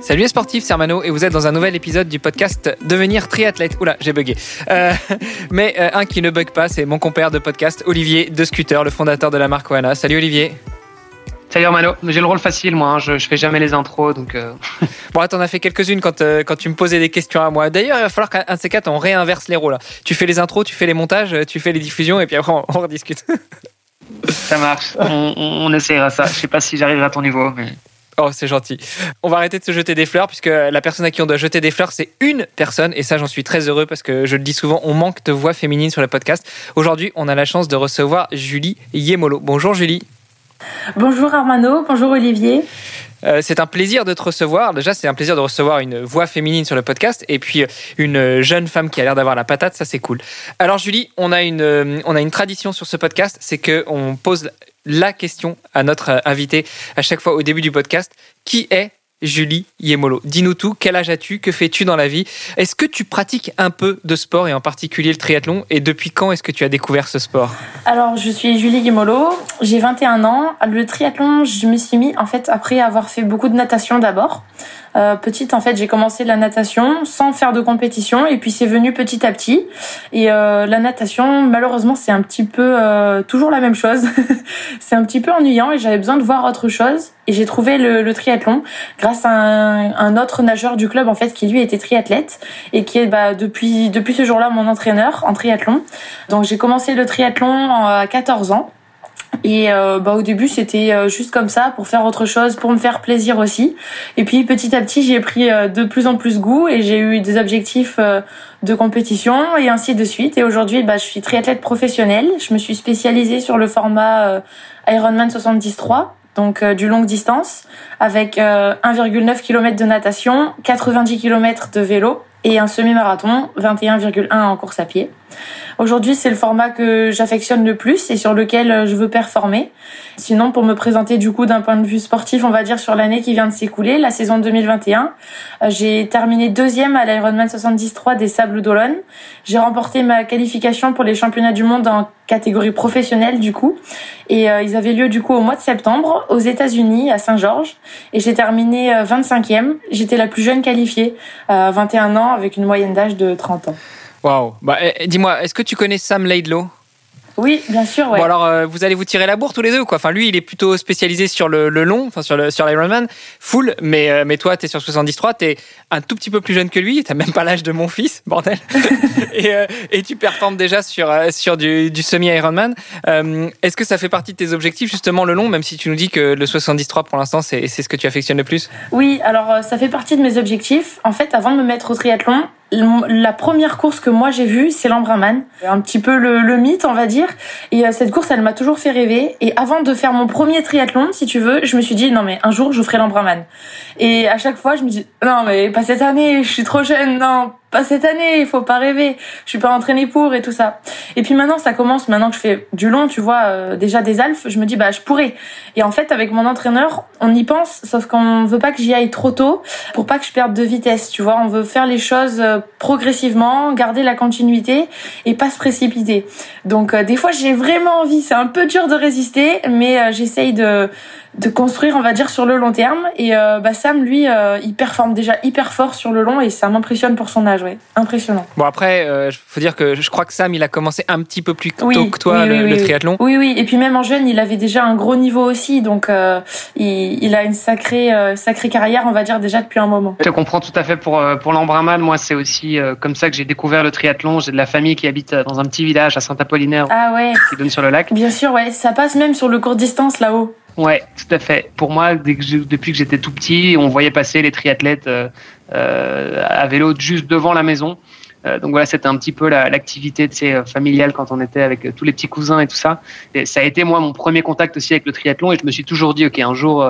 Salut les sportifs, c'est Armano et vous êtes dans un nouvel épisode du podcast Devenir triathlète. Oula, j'ai bugué. Euh, mais euh, un qui ne bug pas, c'est mon compère de podcast, Olivier de Scooter, le fondateur de la marque Oana. Salut Olivier. Salut Armano, j'ai le rôle facile moi, hein. je, je fais jamais les intros donc. Euh... Bon, t'en as fait quelques-unes quand, euh, quand tu me posais des questions à moi. D'ailleurs, il va falloir qu'un de ces quatre on réinverse les rôles. Tu fais les intros, tu fais les montages, tu fais les diffusions et puis après on, on rediscute. Ça marche, on, on, on essaiera ça. Je sais pas si j'arriverai à ton niveau, mais. Oh, c'est gentil. On va arrêter de se jeter des fleurs puisque la personne à qui on doit jeter des fleurs, c'est une personne. Et ça, j'en suis très heureux parce que je le dis souvent, on manque de voix féminines sur le podcast. Aujourd'hui, on a la chance de recevoir Julie Yemolo. Bonjour Julie. Bonjour Armano, bonjour Olivier. Euh, c'est un plaisir de te recevoir. Déjà, c'est un plaisir de recevoir une voix féminine sur le podcast et puis euh, une jeune femme qui a l'air d'avoir la patate. Ça, c'est cool. Alors, Julie, on a une, euh, on a une tradition sur ce podcast, c'est qu'on pose la question à notre invité à chaque fois au début du podcast. Qui est Julie Yemolo Dis-nous tout. Quel âge as-tu Que fais-tu dans la vie? Est-ce que tu pratiques un peu de sport et en particulier le triathlon? Et depuis quand est-ce que tu as découvert ce sport? Alors, je suis Julie Yemolo, j'ai 21 ans. Le triathlon, je me suis mis en fait après avoir fait beaucoup de natation d'abord. Euh, petite, en fait, j'ai commencé la natation sans faire de compétition et puis c'est venu petit à petit. Et euh, la natation, malheureusement, c'est un petit peu euh, toujours la même chose. c'est un petit peu ennuyant et j'avais besoin de voir autre chose. Et j'ai trouvé le, le, triathlon grâce à un, un, autre nageur du club en fait qui lui était triathlète et qui est bah, depuis depuis ce jour-là mon entraîneur en triathlon. Donc j'ai commencé le triathlon à 14 ans. Et euh, bah, au début, c'était euh, juste comme ça pour faire autre chose, pour me faire plaisir aussi. Et puis petit à petit, j'ai pris euh, de plus en plus goût et j'ai eu des objectifs euh, de compétition et ainsi de suite. Et aujourd'hui, bah, je suis triathlète professionnelle. Je me suis spécialisée sur le format Ironman 73 donc euh, du longue distance, avec euh, 1,9 km de natation, 90 km de vélo et un semi-marathon, 21,1 en course à pied. Aujourd'hui, c'est le format que j'affectionne le plus et sur lequel euh, je veux performer. Sinon, pour me présenter du coup d'un point de vue sportif, on va dire sur l'année qui vient de s'écouler, la saison 2021, euh, j'ai terminé deuxième à l'Ironman 73 des Sables d'Olonne. J'ai remporté ma qualification pour les championnats du monde en catégorie professionnelle du coup et euh, ils avaient lieu du coup au mois de septembre aux États-Unis à Saint-Georges et j'ai terminé 25e. J'étais la plus jeune qualifiée, euh, 21 ans avec une moyenne d'âge de 30 ans. Waouh. Bah, eh, dis-moi, est-ce que tu connais Sam Laidlow oui, bien sûr. Ouais. Bon alors, euh, vous allez vous tirer la bourre tous les deux, quoi? Enfin, lui, il est plutôt spécialisé sur le, le long, enfin sur le sur l'Ironman full, mais euh, mais toi, t'es sur 73, t'es un tout petit peu plus jeune que lui, t'as même pas l'âge de mon fils, bordel. et, euh, et tu performes déjà sur sur du, du semi Ironman. Est-ce que ça fait partie de tes objectifs justement le long, même si tu nous dis que le 73 pour l'instant, c'est c'est ce que tu affectionnes le plus? Oui, alors ça fait partie de mes objectifs. En fait, avant de me mettre au triathlon, la première course que moi j'ai vue, c'est l'Embrunman. Un petit peu le, le, mythe, on va dire. Et euh, cette course, elle m'a toujours fait rêver. Et avant de faire mon premier triathlon, si tu veux, je me suis dit, non mais un jour, je ferai l'Embrunman. Et à chaque fois, je me dis, non mais pas cette année, je suis trop jeune, non, pas cette année, il faut pas rêver. Je suis pas entraînée pour et tout ça. Et puis maintenant, ça commence, maintenant que je fais du long, tu vois, euh, déjà des alphes, je me dis, bah je pourrais. Et en fait, avec mon entraîneur, on y pense, sauf qu'on veut pas que j'y aille trop tôt pour pas que je perde de vitesse, tu vois. On veut faire les choses progressivement, garder la continuité et pas se précipiter. Donc euh, des fois j'ai vraiment envie, c'est un peu dur de résister, mais euh, j'essaye de de construire, on va dire, sur le long terme. Et euh, bah, Sam, lui, euh, il performe déjà hyper fort sur le long et ça m'impressionne pour son âge, ouais. Impressionnant. Bon, après, il euh, faut dire que je crois que Sam, il a commencé un petit peu plus tôt oui, que toi, oui, le, oui, le, triathlon. Oui, oui. Et puis même en jeune, il avait déjà un gros niveau aussi. Donc, euh, il, il, a une sacrée, sacrée carrière, on va dire, déjà depuis un moment. Je te comprends tout à fait pour, pour l'Embrunman. Moi, c'est aussi comme ça que j'ai découvert le triathlon. J'ai de la famille qui habite dans un petit village à Saint-Apollinaire ah, ouais. qui donne sur le lac. Bien sûr, ouais. Ça passe même sur le court distance là-haut. Ouais, tout à fait. Pour moi, depuis que j'étais tout petit, on voyait passer les triathlètes euh, euh, à vélo juste devant la maison. Euh, donc voilà, c'était un petit peu l'activité la, familiale quand on était avec tous les petits cousins et tout ça. Et ça a été moi mon premier contact aussi avec le triathlon et je me suis toujours dit ok un jour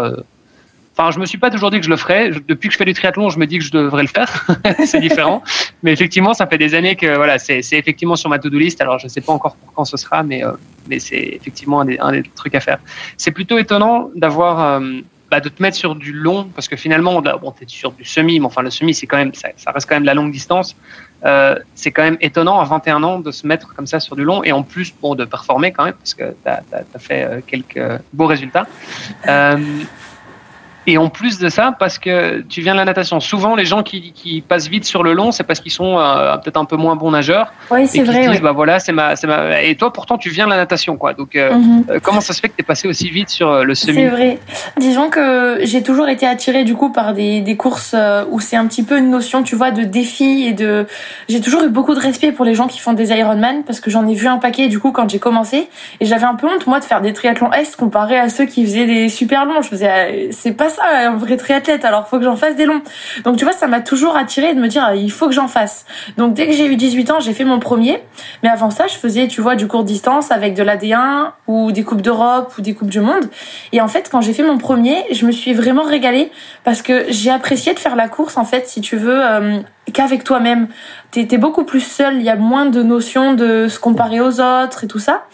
Enfin, je me suis pas toujours dit que je le ferais. depuis que je fais du triathlon, je me dis que je devrais le faire. c'est différent. mais effectivement, ça fait des années que voilà, c'est effectivement sur ma to-do list. Alors, je sais pas encore quand ce sera, mais euh, mais c'est effectivement un des, un des, trucs à faire. C'est plutôt étonnant d'avoir euh, bah, de te mettre sur du long, parce que finalement, bon, tu es sur du semi, mais enfin, le semi, c'est quand même, ça, ça, reste quand même de la longue distance. Euh, c'est quand même étonnant à 21 ans de se mettre comme ça sur du long et en plus, bon, de performer quand même, parce que tu as, fait euh, quelques beaux résultats. Euh, et en plus de ça, parce que tu viens de la natation, souvent les gens qui, qui passent vite sur le long, c'est parce qu'ils sont euh, peut-être un peu moins bons nageurs. Oui, c'est vrai. Disent, bah voilà, c'est ma, ma, Et toi, pourtant, tu viens de la natation, quoi. Donc, euh, mm -hmm. comment ça se fait que tu es passé aussi vite sur le semi? C'est vrai. Disons que j'ai toujours été attirée du coup par des, des courses où c'est un petit peu une notion, tu vois, de défi et de. J'ai toujours eu beaucoup de respect pour les gens qui font des Ironman parce que j'en ai vu un paquet du coup quand j'ai commencé et j'avais un peu honte moi de faire des triathlons S comparé à ceux qui faisaient des super longs. Je faisais, c'est pas ça un vrai triathlète, alors faut que j'en fasse des longs. Donc tu vois, ça m'a toujours attiré de me dire il faut que j'en fasse. Donc dès que j'ai eu 18 ans, j'ai fait mon premier, mais avant ça, je faisais tu vois du court distance avec de l'AD1 ou des coupes d'Europe ou des coupes du monde. Et en fait, quand j'ai fait mon premier, je me suis vraiment régalée parce que j'ai apprécié de faire la course en fait, si tu veux euh, qu'avec toi-même. T'es es beaucoup plus seul, il y a moins de notions de se comparer aux autres et tout ça.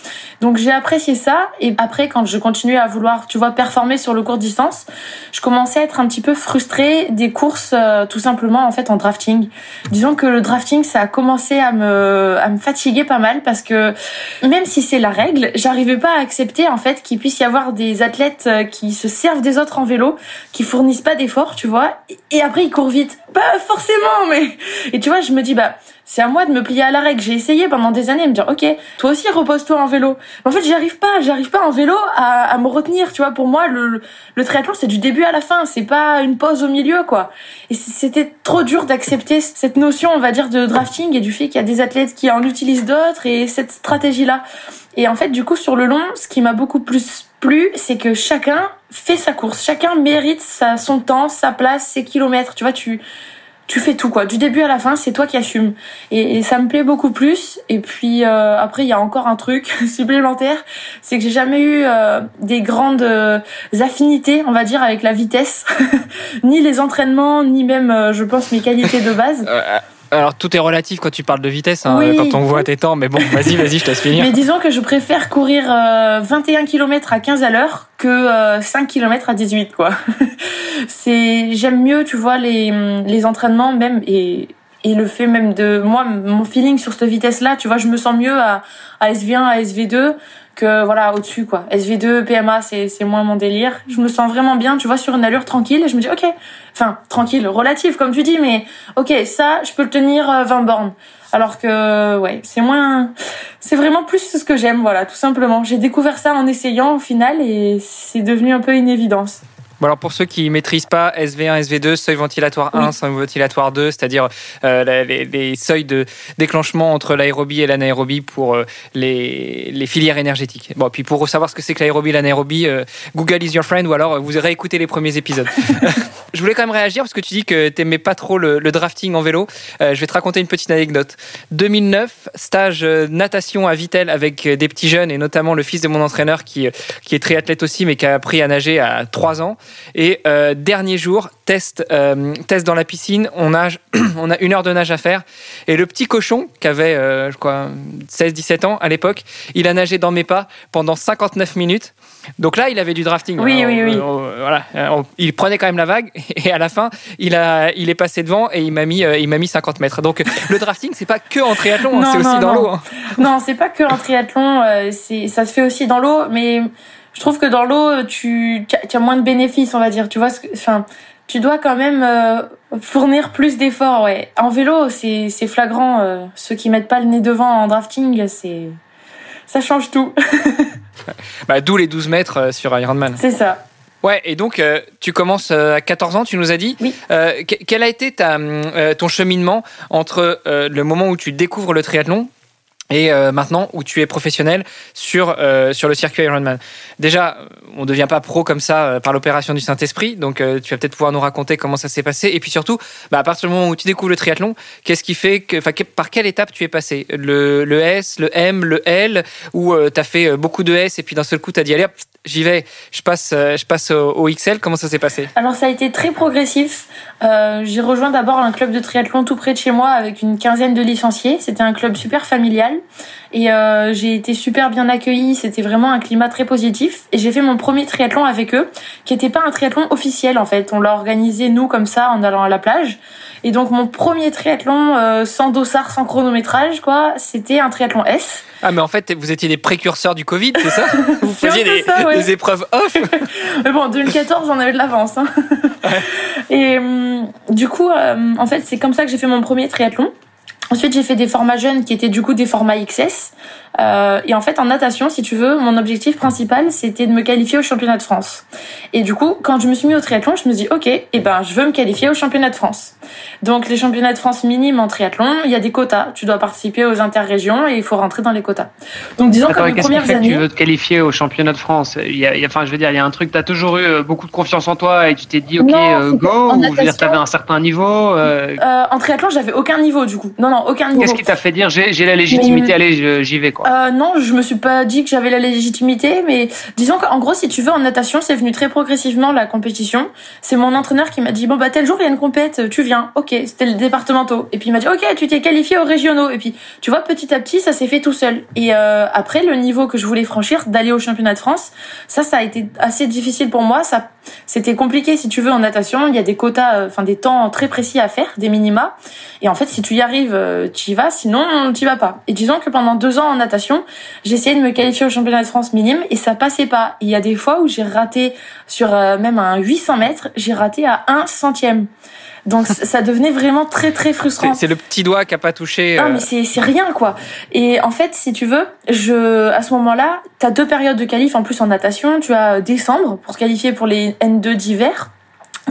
Donc j'ai apprécié ça. Et après, quand je continuais à vouloir, tu vois, performer sur le court distance, je commençais à être un petit peu frustrée des courses, euh, tout simplement en fait en drafting. Disons que le drafting, ça a commencé à me à me fatiguer pas mal parce que même si c'est la règle, j'arrivais pas à accepter en fait qu'il puisse y avoir des athlètes euh, qui se servent des autres en vélo, qui fournissent pas d'efforts, tu vois, et après ils courent vite. Pas forcément, mais et tu vois, je me dis bah c'est à moi de me plier à la règle. J'ai essayé pendant des années de me dire ok, toi aussi repose-toi en vélo. Mais en fait, j'y arrive pas, j'arrive pas en vélo à, à, me retenir. Tu vois, pour moi, le, le triathlon c'est du début à la fin, c'est pas une pause au milieu quoi. Et c'était trop dur d'accepter cette notion, on va dire, de drafting et du fait qu'il y a des athlètes qui en utilisent d'autres et cette stratégie là. Et en fait, du coup, sur le long, ce qui m'a beaucoup plus plu, c'est que chacun fait sa course, chacun mérite sa, son temps, sa place, ses kilomètres. Tu vois, tu tu fais tout quoi. Du début à la fin c'est toi qui assumes. Et, et, ça me plaît beaucoup plus. Et puis euh, après il y a encore un truc supplémentaire. C'est que j'ai jamais eu euh, des grandes euh, affinités on va dire avec la vitesse. Ni les entraînements ni même euh, je pense mes qualités de base alors tout est relatif quand tu parles de vitesse, hein, oui. quand on voit tes temps, mais bon, vas-y, vas-y, je te laisse finir. Mais disons que je préfère courir euh, 21 km à 15 à l'heure que euh, 5 km à 18, quoi. c'est, j'aime mieux, tu vois, les, les entraînements même et et le fait même de moi mon feeling sur cette vitesse là tu vois je me sens mieux à, à SV1 à SV2 que voilà au-dessus quoi. SV2, PMA, c'est c'est moins mon délire. Je me sens vraiment bien, tu vois, sur une allure tranquille et je me dis OK. Enfin, tranquille, relative comme tu dis mais OK, ça, je peux le tenir 20 bornes. Alors que ouais, c'est moins c'est vraiment plus ce que j'aime voilà, tout simplement. J'ai découvert ça en essayant au final et c'est devenu un peu une évidence. Bon alors pour ceux qui maîtrisent pas SV1, SV2, seuil ventilatoire 1, oui. seuil ventilatoire 2, c'est-à-dire euh, les, les, seuils de déclenchement entre l'aérobie et l'anaérobie pour euh, les, les, filières énergétiques. Bon, puis pour savoir ce que c'est que l'aérobie et l'anaérobie, euh, Google is your friend ou alors vous réécoutez les premiers épisodes. je voulais quand même réagir parce que tu dis que t'aimais pas trop le, drafting en vélo. je vais te raconter une petite anecdote. 2009, stage natation à Vitel avec des petits jeunes et notamment le fils de mon entraîneur qui, qui est triathlète aussi mais qui a appris à nager à 3 ans. Et euh, dernier jour, test, euh, test dans la piscine, on, on a une heure de nage à faire. Et le petit cochon, qui avait, euh, je crois, 16-17 ans à l'époque, il a nagé dans mes pas pendant 59 minutes. Donc là, il avait du drafting. Oui, oui, oui. voilà, il prenait quand même la vague et à la fin, il, a, il est passé devant et il m'a mis, il m'a mis 50 mètres. Donc le drafting, c'est pas que en triathlon, c'est aussi dans l'eau. Hein. Non, c'est pas que en triathlon, c'est ça se fait aussi dans l'eau, mais je trouve que dans l'eau, tu, tu as moins de bénéfices, on va dire. Tu vois, enfin, tu dois quand même euh, fournir plus d'efforts. Ouais. En vélo, c'est flagrant. Euh, ceux qui mettent pas le nez devant en drafting, c'est ça change tout. bah, D'où les 12 mètres euh, sur Ironman. C'est ça. Ouais, et donc euh, tu commences à 14 ans, tu nous as dit. Oui. Euh, quel a été ta, euh, ton cheminement entre le moment où tu découvres le triathlon et euh, maintenant où tu es professionnel sur, euh, sur le circuit Ironman. Déjà, on ne devient pas pro comme ça euh, par l'opération du Saint-Esprit, donc tu vas peut-être pouvoir nous raconter comment ça s'est passé. Et puis surtout, bah, à partir du moment où tu découvres le triathlon, qu'est-ce qui fait que, par quelle étape tu es passé? Le, le, S, le M, le L, ou tu as fait beaucoup de S et puis d'un seul coup tu as dit allez hop, j'y vais, je passe, je passe au, XL. Comment ça s'est passé? Alors ça a été très progressif. j'ai rejoint d'abord un club de triathlon tout près de chez moi avec une quinzaine de licenciés. C'était un club super familial et j'ai été super bien accueillie. C'était vraiment un climat très positif et j'ai fait mon premier triathlon avec eux, qui n'était pas un triathlon officiel en fait. On l'a organisé nous comme ça en allant à la plage. Et donc mon premier triathlon euh, sans dossard, sans chronométrage, quoi, c'était un triathlon S. Ah mais en fait vous étiez des précurseurs du Covid, c'est ça? Vous faisiez des, épreuves off? mais bon, 2014 on avait de l'avance. Hein. Et hum, du coup, euh, en fait c'est comme ça que j'ai fait mon premier triathlon. Ensuite, j'ai fait des formats jeunes qui étaient du coup des formats XS. Euh, et en fait, en natation, si tu veux, mon objectif principal, c'était de me qualifier au championnat de France. Et du coup, quand je me suis mis au triathlon, je me suis dit, ok, eh ben, je veux me qualifier au championnat de France. Donc, les championnats de France minimes en triathlon, il y a des quotas. Tu dois participer aux interrégions et il faut rentrer dans les quotas. Donc, disons que les premières années, tu veux te qualifier au championnat de France? Il y a, enfin, je veux dire, il y a un truc, tu as toujours eu euh, beaucoup de confiance en toi et tu t'es dit, ok, euh, go. Ou je veux dire, tu avais un certain niveau. en triathlon, j'avais aucun niveau du coup. Non, non, aucun niveau. Qu'est-ce qui t'a fait dire, j'ai la légitimité, allez, j'y vais quoi. Euh, non, je me suis pas dit que j'avais la légitimité, mais disons qu'en gros, si tu veux, en natation, c'est venu très progressivement la compétition. C'est mon entraîneur qui m'a dit bon bah tel jour il y a une compète, tu viens. Ok, c'était le départementaux. Et puis il m'a dit ok, tu t'es qualifié aux régionaux. Et puis tu vois, petit à petit, ça s'est fait tout seul. Et euh, après, le niveau que je voulais franchir, d'aller au championnat de France, ça, ça a été assez difficile pour moi. Ça, c'était compliqué si tu veux en natation. Il y a des quotas, euh, enfin des temps très précis à faire, des minima. Et en fait, si tu y arrives, euh, tu y vas. Sinon, tu y vas pas. Et disons que pendant deux ans en natation, essayé de me qualifier au championnat de France minime et ça passait pas. Il y a des fois où j'ai raté sur euh, même un 800 mètres, j'ai raté à un centième. Donc ça devenait vraiment très très frustrant. C'est le petit doigt qui a pas touché. Non mais c'est c'est rien quoi. Et en fait si tu veux, je à ce moment-là, tu as deux périodes de qualif en plus en natation, tu as décembre pour se qualifier pour les N2 d'hiver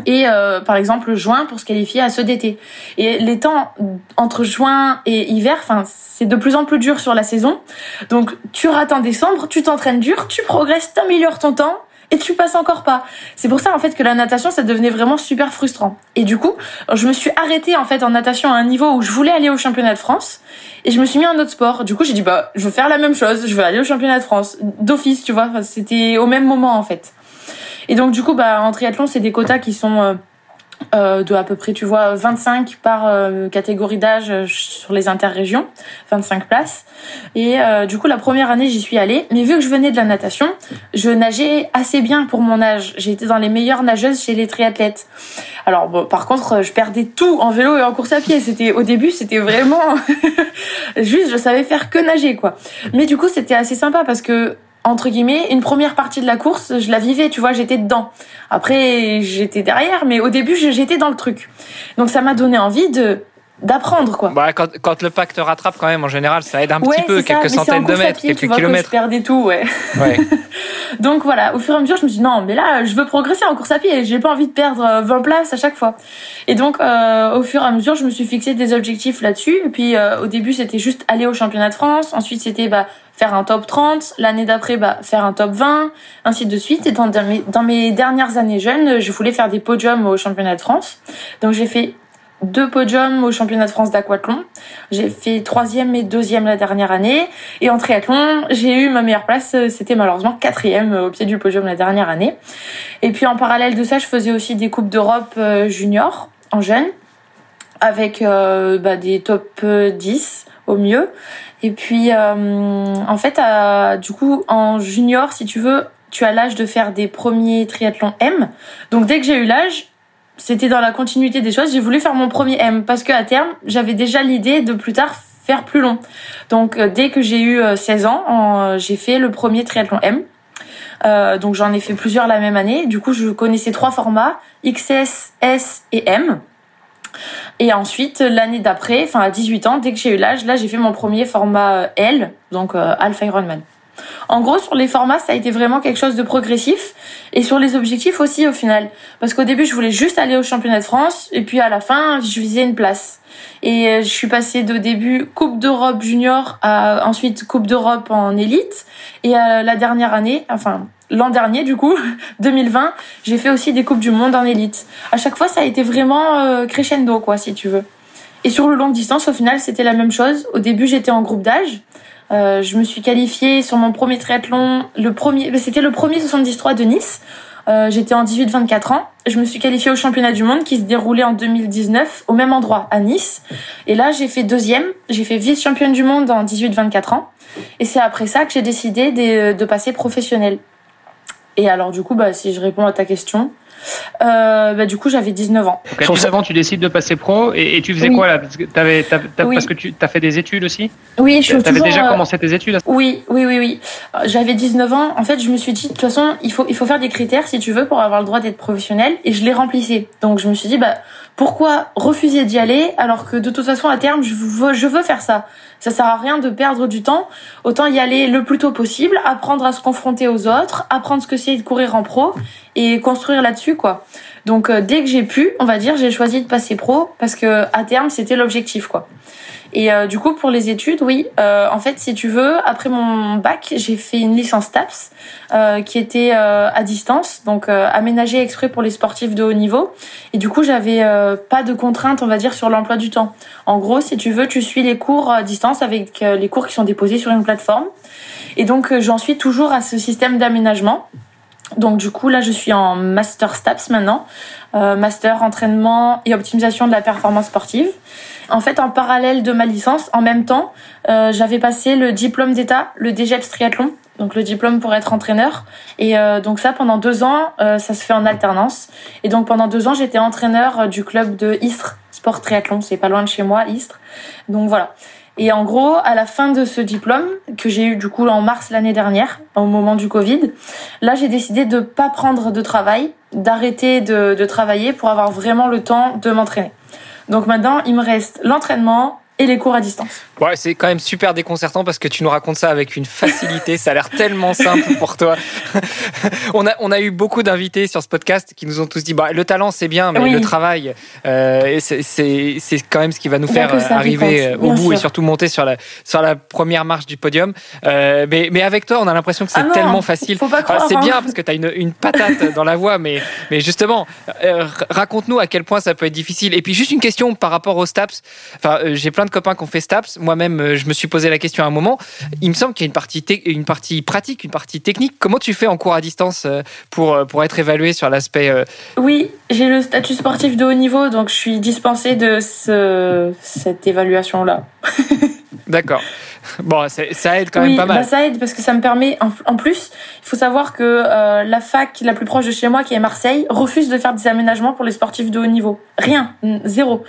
et euh, par exemple juin pour se qualifier à ceux d'été. Et les temps entre juin et hiver, enfin c'est de plus en plus dur sur la saison. Donc tu rates en décembre, tu t'entraînes dur, tu progresses, t'améliores ton temps et tu passes encore pas. C'est pour ça en fait que la natation ça devenait vraiment super frustrant. Et du coup, je me suis arrêtée en fait en natation à un niveau où je voulais aller au championnat de France et je me suis mis en autre sport. Du coup, j'ai dit bah je veux faire la même chose, je veux aller au championnat de France d'office, tu vois, c'était au même moment en fait. Et donc, du coup, bah, en triathlon, c'est des quotas qui sont euh, euh, de à peu près, tu vois, 25 par euh, catégorie d'âge sur les interrégions, 25 places. Et du coup, la première année, j'y suis allée. Mais vu que je venais de la natation, je nageais assez bien pour mon âge. J'étais dans les meilleures nageuses chez les triathlètes. Alors, bon, par contre, je perdais tout en vélo et en course à pied. C'était au début, c'était vraiment juste, je savais faire que nager, quoi. Mais du coup, c'était assez sympa parce que entre guillemets, une première partie de la course, je la vivais, tu vois, j'étais dedans. Après, j'étais derrière, mais au début, j'étais dans le truc. Donc ça m'a donné envie de d'apprendre quoi. Bah, quand, quand, le pack te rattrape quand même en général ça aide un petit peu quelques centaines de mètres, quelques tu vois, kilomètres. Que je perdais tout ouais. ouais. Donc voilà, au fur et à mesure je me suis dit non mais là je veux progresser en course à pied, j'ai pas envie de perdre 20 euh, places à chaque fois. Et donc euh, au fur et à mesure je me suis fixé des objectifs là-dessus et puis euh, au début c'était juste aller au championnat de France, ensuite c'était bah faire un top 30, l'année d'après bah, faire un top 20, ainsi de suite. Et dans, mes, dans mes dernières années jeunes, je voulais faire des podiums au championnat de France. Donc j'ai fait deux podiums au championnat de France d'aquathlon. J'ai fait troisième et deuxième la dernière année. Et en triathlon, j'ai eu ma meilleure place. C'était malheureusement quatrième au pied du podium la dernière année. Et puis en parallèle de ça, je faisais aussi des coupes d'Europe euh, junior en jeune avec euh, bah, des top 10 au mieux. Et puis, euh, en fait, euh, du coup, en junior, si tu veux, tu as l'âge de faire des premiers triathlons M. Donc, dès que j'ai eu l'âge, c'était dans la continuité des choses. J'ai voulu faire mon premier M parce qu'à terme, j'avais déjà l'idée de plus tard faire plus long. Donc, euh, dès que j'ai eu 16 ans, j'ai fait le premier triathlon M. donc, j'en ai fait plusieurs la même année. Du coup, je connaissais trois formats XS, S et M. Et ensuite, l'année d'après, enfin à 18 ans, dès que j'ai eu l'âge, là j'ai fait mon premier format euh, L, donc euh, Alpha Ironman. En gros, sur les formats, ça a été vraiment quelque chose de progressif et sur les objectifs aussi au final. Parce qu'au début, je voulais juste aller au championnat de France et puis à la fin, je visais une place. Et euh, je suis passée de début Coupe d'Europe junior à ensuite Coupe d'Europe en élite et à la dernière année, enfin l'an dernier du coup, 2020, j'ai fait aussi des coupes du monde en élite. À chaque fois, ça a été vraiment euh, crescendo quoi, si tu veux. Et sur le long distance, au final, c'était la même chose. Au début, j'étais en groupe d'âge. Je me suis qualifiée sur mon premier triathlon, le premier, c'était le premier 73 de Nice. J'étais en 18-24 ans. Je me suis qualifiée au championnat du monde qui se déroulait en 2019 au même endroit, à Nice. Et là, j'ai fait deuxième. J'ai fait vice-championne du monde en 18-24 ans. Et c'est après ça que j'ai décidé de, de passer professionnel. Et alors, du coup, bah, si je réponds à ta question, euh, bah, du coup, j'avais 19 ans. Donc, à 19 ans, tu décides de passer pro et, tu faisais quoi là? Parce que, avais, parce que tu as fait des études aussi? Oui, je Tu avais déjà euh, commencé tes études Oui, oui, oui, oui. J'avais 19 ans. En fait, je me suis dit, de toute façon, il faut, il faut faire des critères si tu veux pour avoir le droit d'être professionnel et je les remplissais. Donc, je me suis dit, bah, pourquoi refuser d'y aller alors que de toute façon, à terme, je veux, faire ça? Ça sert à rien de perdre du temps. Autant y aller le plus tôt possible, apprendre à se confronter aux autres, apprendre ce que c'est de courir en pro et construire là-dessus, quoi. Donc, euh, dès que j'ai pu, on va dire, j'ai choisi de passer pro parce que à terme, c'était l'objectif, quoi. Et euh, du coup, pour les études, oui. Euh, en fait, si tu veux, après mon bac, j'ai fait une licence TAPS euh, qui était euh, à distance, donc euh, aménagée exprès pour les sportifs de haut niveau. Et du coup, j'avais pas de contraintes, on va dire, sur l'emploi du temps. En gros, si tu veux, tu suis les cours à distance avec les cours qui sont déposés sur une plateforme. Et donc, j'en suis toujours à ce système d'aménagement. Donc du coup là je suis en master STAPS maintenant, euh, master entraînement et optimisation de la performance sportive. En fait en parallèle de ma licence, en même temps, euh, j'avais passé le diplôme d'état, le DGEPS triathlon, donc le diplôme pour être entraîneur. Et euh, donc ça pendant deux ans, ça se fait en alternance. Et donc pendant deux ans j'étais entraîneur du club de Istres Sport Triathlon, c'est pas loin de chez moi, Istres. Donc voilà. Et en gros, à la fin de ce diplôme, que j'ai eu du coup en mars l'année dernière, au moment du Covid, là j'ai décidé de pas prendre de travail, d'arrêter de, de travailler pour avoir vraiment le temps de m'entraîner. Donc maintenant, il me reste l'entraînement, et les cours à distance. Ouais, c'est quand même super déconcertant parce que tu nous racontes ça avec une facilité. ça a l'air tellement simple pour toi. on, a, on a eu beaucoup d'invités sur ce podcast qui nous ont tous dit bah, le talent, c'est bien, mais le travail, euh, c'est quand même ce qui va nous faire arriver euh, au bout et surtout monter sur la, sur la première marche du podium. Euh, mais, mais avec toi, on a l'impression que c'est ah tellement facile. c'est bien parce que tu as une, une patate dans la voix, mais, mais justement, euh, raconte-nous à quel point ça peut être difficile. Et puis, juste une question par rapport aux STAPS. Enfin, j'ai plein de copains qui ont fait STAPS. Moi-même, euh, je me suis posé la question à un moment. Il me semble qu'il y a une partie, une partie pratique, une partie technique. Comment tu fais en cours à distance euh, pour, euh, pour être évalué sur l'aspect. Oui, j'ai le statut sportif de haut niveau, donc je suis dispensée de ce, cette évaluation-là. D'accord. Bon, ça aide quand même pas mal. Bah ça aide parce que ça me permet. En, plus, il faut savoir que la fac la plus proche de chez moi, qui est Marseille, refuse de faire des aménagements pour les sportifs de haut niveau. Rien, zéro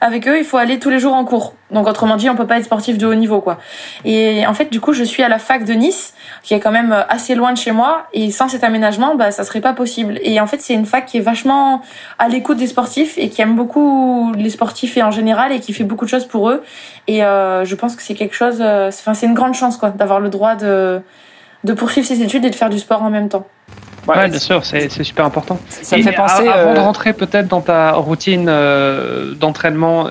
avec eux, il faut aller tous les jours en cours. Donc autrement dit, on peut pas être sportif de haut niveau quoi. Et en fait, du coup, je suis à la fac de Nice, qui est quand même assez loin de chez moi, et sans cet aménagement, bah ça serait pas possible. Et en fait, c'est une fac qui est vachement à l'écoute des sportifs et qui aime beaucoup les sportifs et en général et qui fait beaucoup de choses pour eux. Et euh, je pense que c'est quelque chose, euh, enfin c'est une grande chance quoi, d'avoir le droit de de poursuivre ses études et de faire du sport en même temps. Ouais, bien sûr, c'est super important. Ça me fait penser. Avant de euh, rentrer peut-être dans ta routine euh, d'entraînement,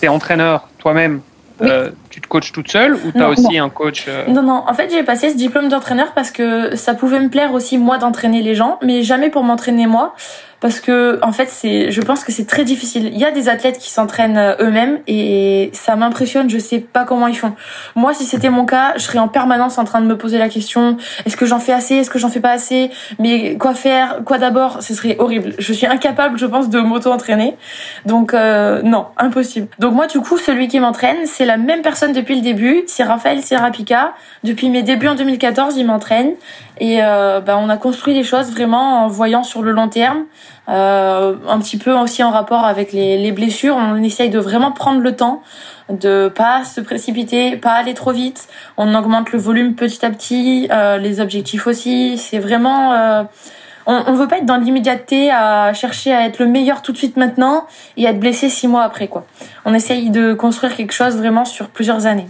t'es entraîneur toi-même. Euh, tu te coaches toute seule ou tu as aussi un coach Non, non. En fait, j'ai passé ce diplôme d'entraîneur parce que ça pouvait me plaire aussi, moi, d'entraîner les gens, mais jamais pour m'entraîner moi parce que en fait c'est je pense que c'est très difficile. Il y a des athlètes qui s'entraînent euh, eux-mêmes et ça m'impressionne, je sais pas comment ils font. Moi si c'était mon cas, je serais en permanence en train de me poser la question est-ce que j'en fais assez, est-ce que j'en fais pas assez Mais quoi faire Quoi d'abord Ce serait horrible. Je suis incapable, je pense de m'auto-entraîner. Donc euh, non, impossible. Donc moi du coup, celui qui m'entraîne, c'est la même personne depuis le début, c'est Raphaël Serapika. Depuis mes débuts en 2014, il m'entraîne et euh, bah, on a construit les choses vraiment en voyant sur le long terme, euh, un petit peu aussi en rapport avec les, les, blessures. On essaye de vraiment prendre le temps, de pas se précipiter, pas aller trop vite. On augmente le volume petit à petit, euh, les objectifs aussi. C'est vraiment euh, on, on veut pas être dans l'immédiateté à chercher à être le meilleur tout de suite maintenant et à être blessé six mois après quoi. On essaye de construire quelque chose vraiment sur plusieurs années.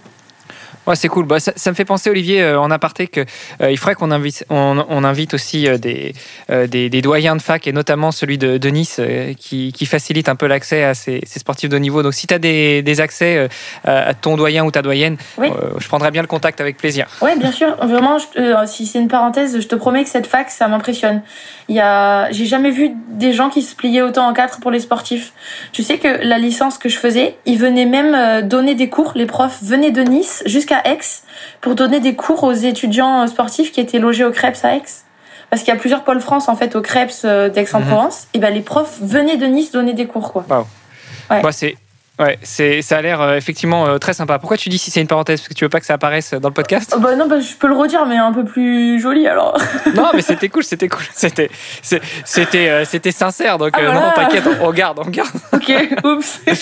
Ouais, c'est cool. Bah, ça, ça, me fait penser, Olivier, euh, en aparté, qu'il euh, faudrait qu'on invite, on, on, invite aussi euh, des, des, des, doyens de fac, et notamment celui de, de Nice, qui, qui, facilite un peu l'accès à ces, ces, sportifs de haut niveau. Donc, si tu as des, des accès à ton doyen ou ta doyenne, je prendrai bien le contact avec plaisir. Oui, bien sûr. Vraiment, si c'est une parenthèse, je te promets que cette fac, ça m'impressionne. Il a, j'ai jamais vu des gens qui se pliaient autant en quatre pour les sportifs. Tu sais que la licence que je faisais, ils venaient même donner des cours. Les profs venaient de Nice jusqu'à jusqu'à Aix pour donner des cours aux étudiants sportifs qui étaient logés au Krebs à Aix. Parce qu'il y a plusieurs pôles France en fait au Krebs d'Aix-en-Provence. Mhm. Et ben les profs venaient de Nice donner des cours quoi. Wow. Ouais. c'est Ouais, c'est, ça a l'air euh, effectivement euh, très sympa. Pourquoi tu dis si c'est une parenthèse? Parce que tu veux pas que ça apparaisse dans le podcast? Oh, bah Non, bah, je peux le redire, mais un peu plus joli alors. non, mais c'était cool, c'était cool. C'était, c'était, euh, c'était sincère, donc ah, non, t'inquiète, on, on garde, on garde. ok, oups.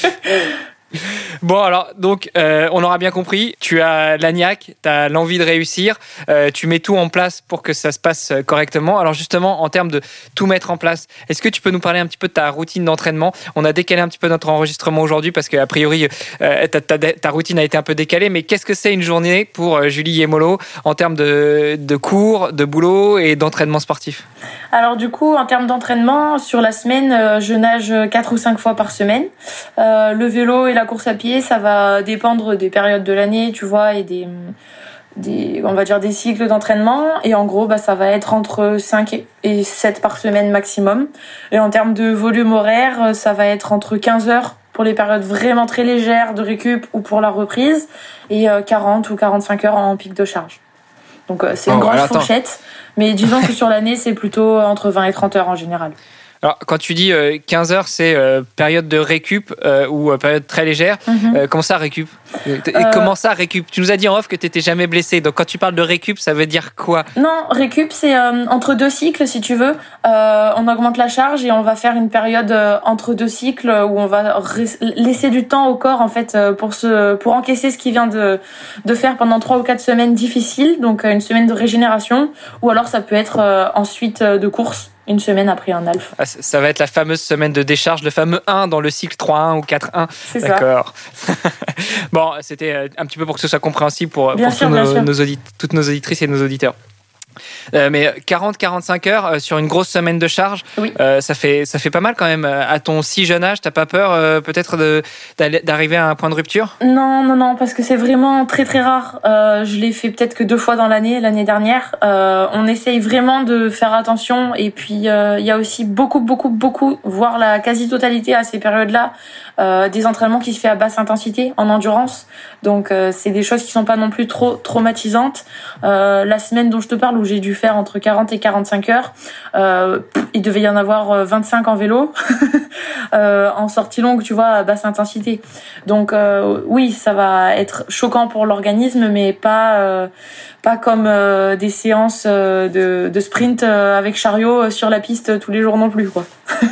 Bon, alors, donc, euh, on aura bien compris, tu as l'agnac, tu as l'envie de réussir, euh, tu mets tout en place pour que ça se passe correctement. Alors, justement, en termes de tout mettre en place, est-ce que tu peux nous parler un petit peu de ta routine d'entraînement? On a décalé un petit peu notre enregistrement aujourd'hui parce qu'a priori, euh, ta, routine a été un peu décalée, mais qu'est-ce que c'est une journée pour Julie Yemolo en termes de, de cours, de boulot et d'entraînement sportif? Alors, du coup, en termes d'entraînement, sur la semaine, je nage 4 ou 5 fois par semaine. le vélo et la course à pied, ça va dépendre des périodes de l'année, tu vois, et des, des, on va dire des cycles d'entraînement. Et en gros, bah, ça va être entre 5 et 7 par semaine maximum. Et en termes de volume horaire, ça va être entre 15 heures pour les périodes vraiment très légères de récup ou pour la reprise, et 40 euh, ou 45 heures en pic de charge. Donc euh, c'est une oh, grosse fourchette, mais disons que sur l'année, c'est plutôt entre 20 et 30 heures en général. Alors, quand tu dis 15 euh, heures, c'est euh, période de récup euh, ou période très légère. Mhm. comment ça récup? Comment ça récup? Tu nous as dit en off que tu n'étais jamais blessé. Donc, quand tu parles de récup, ça veut dire quoi? Non, récup, c'est entre deux cycles, si tu veux. on augmente la charge et on va faire une période entre deux cycles où on va laisser du temps au corps, en fait, pour, se, pour encaisser ce qu'il vient de, de faire pendant trois ou quatre semaines difficiles. Donc, une semaine de régénération. Ou alors, ça peut être ensuite de course une semaine après un alpha. Ah, ça va être la fameuse semaine de décharge, le fameux 1 dans le cycle 3-1 ou 4-1. C'est ça. D'accord. bon, c'était euh, un petit peu pour que ce soit compréhensible pour, toutes nos auditrices et nos auditeurs. Euh, mais 40-45 heures euh, sur une grosse semaine de charge, euh, ça, fait, ça fait pas mal quand même. À ton si jeune âge, t'as pas peur peut-être d'arriver à un point de rupture? Non, non, non, parce que c'est vraiment très très rare. je l'ai fait peut-être que deux fois dans l'année, l'année dernière. on essaye vraiment de faire attention et puis il y a aussi beaucoup, beaucoup, beaucoup, voire la quasi-totalité à ces périodes-là, des entraînements qui se fait à basse intensité, en endurance. Donc c'est des choses qui sont pas non plus trop traumatisantes. la semaine dont je te parle, j'ai dû faire entre 40 et 45 heures. Euh, il devait y en avoir 25 euh, en vélo, euh, en sortie longue, tu vois, à basse intensité. Donc oui, ça va être choquant pour l'organisme, mais pas pas comme des séances de, de sprint avec chariot sur la piste tous les jours non plus, quoi.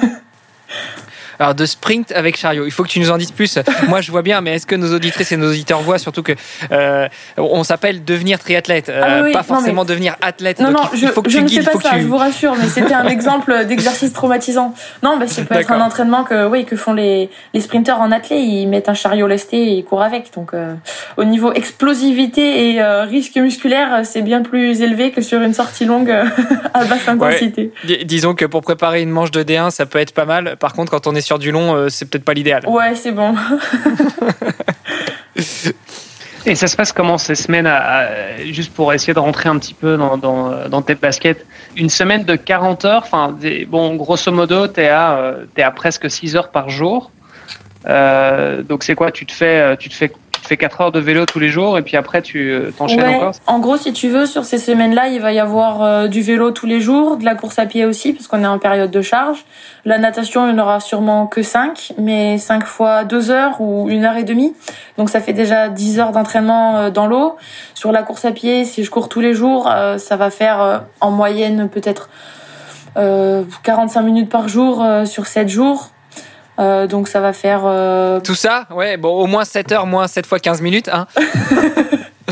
Alors de sprint avec chariot, il faut que tu nous en dises plus. Moi je vois bien, mais est-ce que nos auditrices et nos auditeurs voient surtout que euh, on s'appelle devenir triathlète, euh, ah pas forcément devenir athlète. Non, non, je, je ne fais pas ça, je vous rassure, mais c'était un exemple d'exercice traumatisant. Non, bah, ça peut être un entraînement que, oui, que font les, les sprinteurs en athlète, ils mettent un chariot lesté et ils courent avec. Donc euh, au niveau explosivité et risque musculaire, c'est bien plus élevé que sur une sortie longue à basse intensité. Disons que pour préparer une manche de D1, ça peut être pas mal. Par contre, quand on est sur du long, euh, c'est peut-être pas l'idéal. Ouais, c'est bon. Et ça se passe comment ces semaines, juste pour essayer de rentrer un petit peu dans, dans, tes baskets? Une semaine de 40 heures, enfin, bon, grosso modo, tu es, à, es à presque 6 heures par jour. Euh, donc c'est quoi? Tu te fais, tu te fais tu fais 4 heures de vélo tous les jours et puis après tu euh, t'enchaînes encore En gros, si tu veux, sur ces semaines-là, il va y avoir euh, du vélo tous les jours, de la course à pied aussi, parce qu'on est en période de charge. La natation, il n'y en aura sûrement que 5, mais 5 fois 2 heures ou 1 heure et demie. Donc ça fait déjà 10 heures d'entraînement euh, dans l'eau. Sur la course à pied, si je cours tous les jours, ça va faire en moyenne peut-être 45 minutes par jour sur 7 jours. Euh, donc ça va faire... Euh... Tout ça Ouais, bon, au moins 7 heures, moins 7 fois 15 minutes. Hein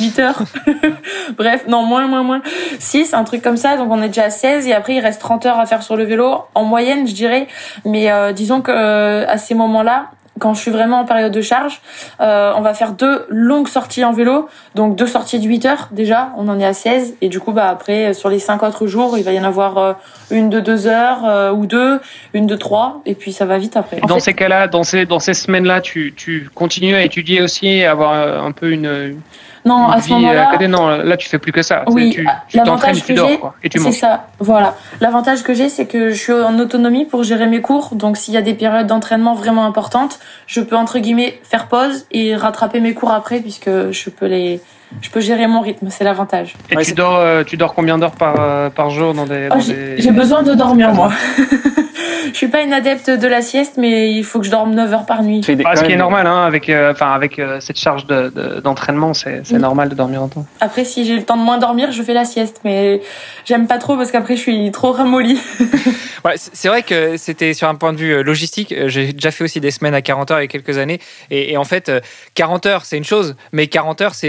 8 heures. Bref, non, moins, moins, moins. 6, un truc comme ça. Donc on est déjà à 16 et après il reste 30 heures à faire sur le vélo. En moyenne, je dirais. Mais euh, disons que euh, à ces moments-là, quand je suis vraiment en période de charge, euh, on va faire deux longues sorties en vélo, donc deux sorties de 8 heures déjà, on en est à 16, et du coup bah après sur les cinq autres jours, il va y en avoir euh, une de 2 heures euh, ou deux, une de 3, et puis ça va vite après. dans ces cas-là, dans ces, dans ces semaines-là, tu, tu continues à étudier aussi, à avoir un peu une Non, à ce euh, moment-là. à côté, non, là tu fais plus que ça. Oui, tu, tu t'entraînes, l'avantage tu dors quoi, et tu C'est ça, voilà. L'avantage que j'ai, c'est que je suis en autonomie pour gérer mes cours. Donc, s'il y a des périodes d'entraînement vraiment importantes, je peux entre guillemets faire pause et rattraper mes cours après, puisque je peux les, je peux gérer mon rythme. C'est l'avantage. Et Ouais, tu dors, euh, tu dors combien d'heures par, euh, par jour dans des, Oh, des- j'ai besoin de dormir moi. je suis pas une adepte de la sieste, mais il faut que je dorme 9 heures par nuit. Bah, ce qui est normal, hein, avec, euh, enfin, avec euh, cette charge de, de- d'entraînement, c'est, Mm. normal de dormir longtemps. Après, si j'ai le temps de moins dormir, je fais la sieste, mais j'aime pas trop parce qu'après je suis trop ramollie. Ouais, c'est vrai que c'était sur un point de vue euh, logistique. J'ai déjà fait aussi des semaines à 40 heures il y a quelques années. Et, et en fait, euh, 40 heures, c'est une chose, mais 40 heures, c'est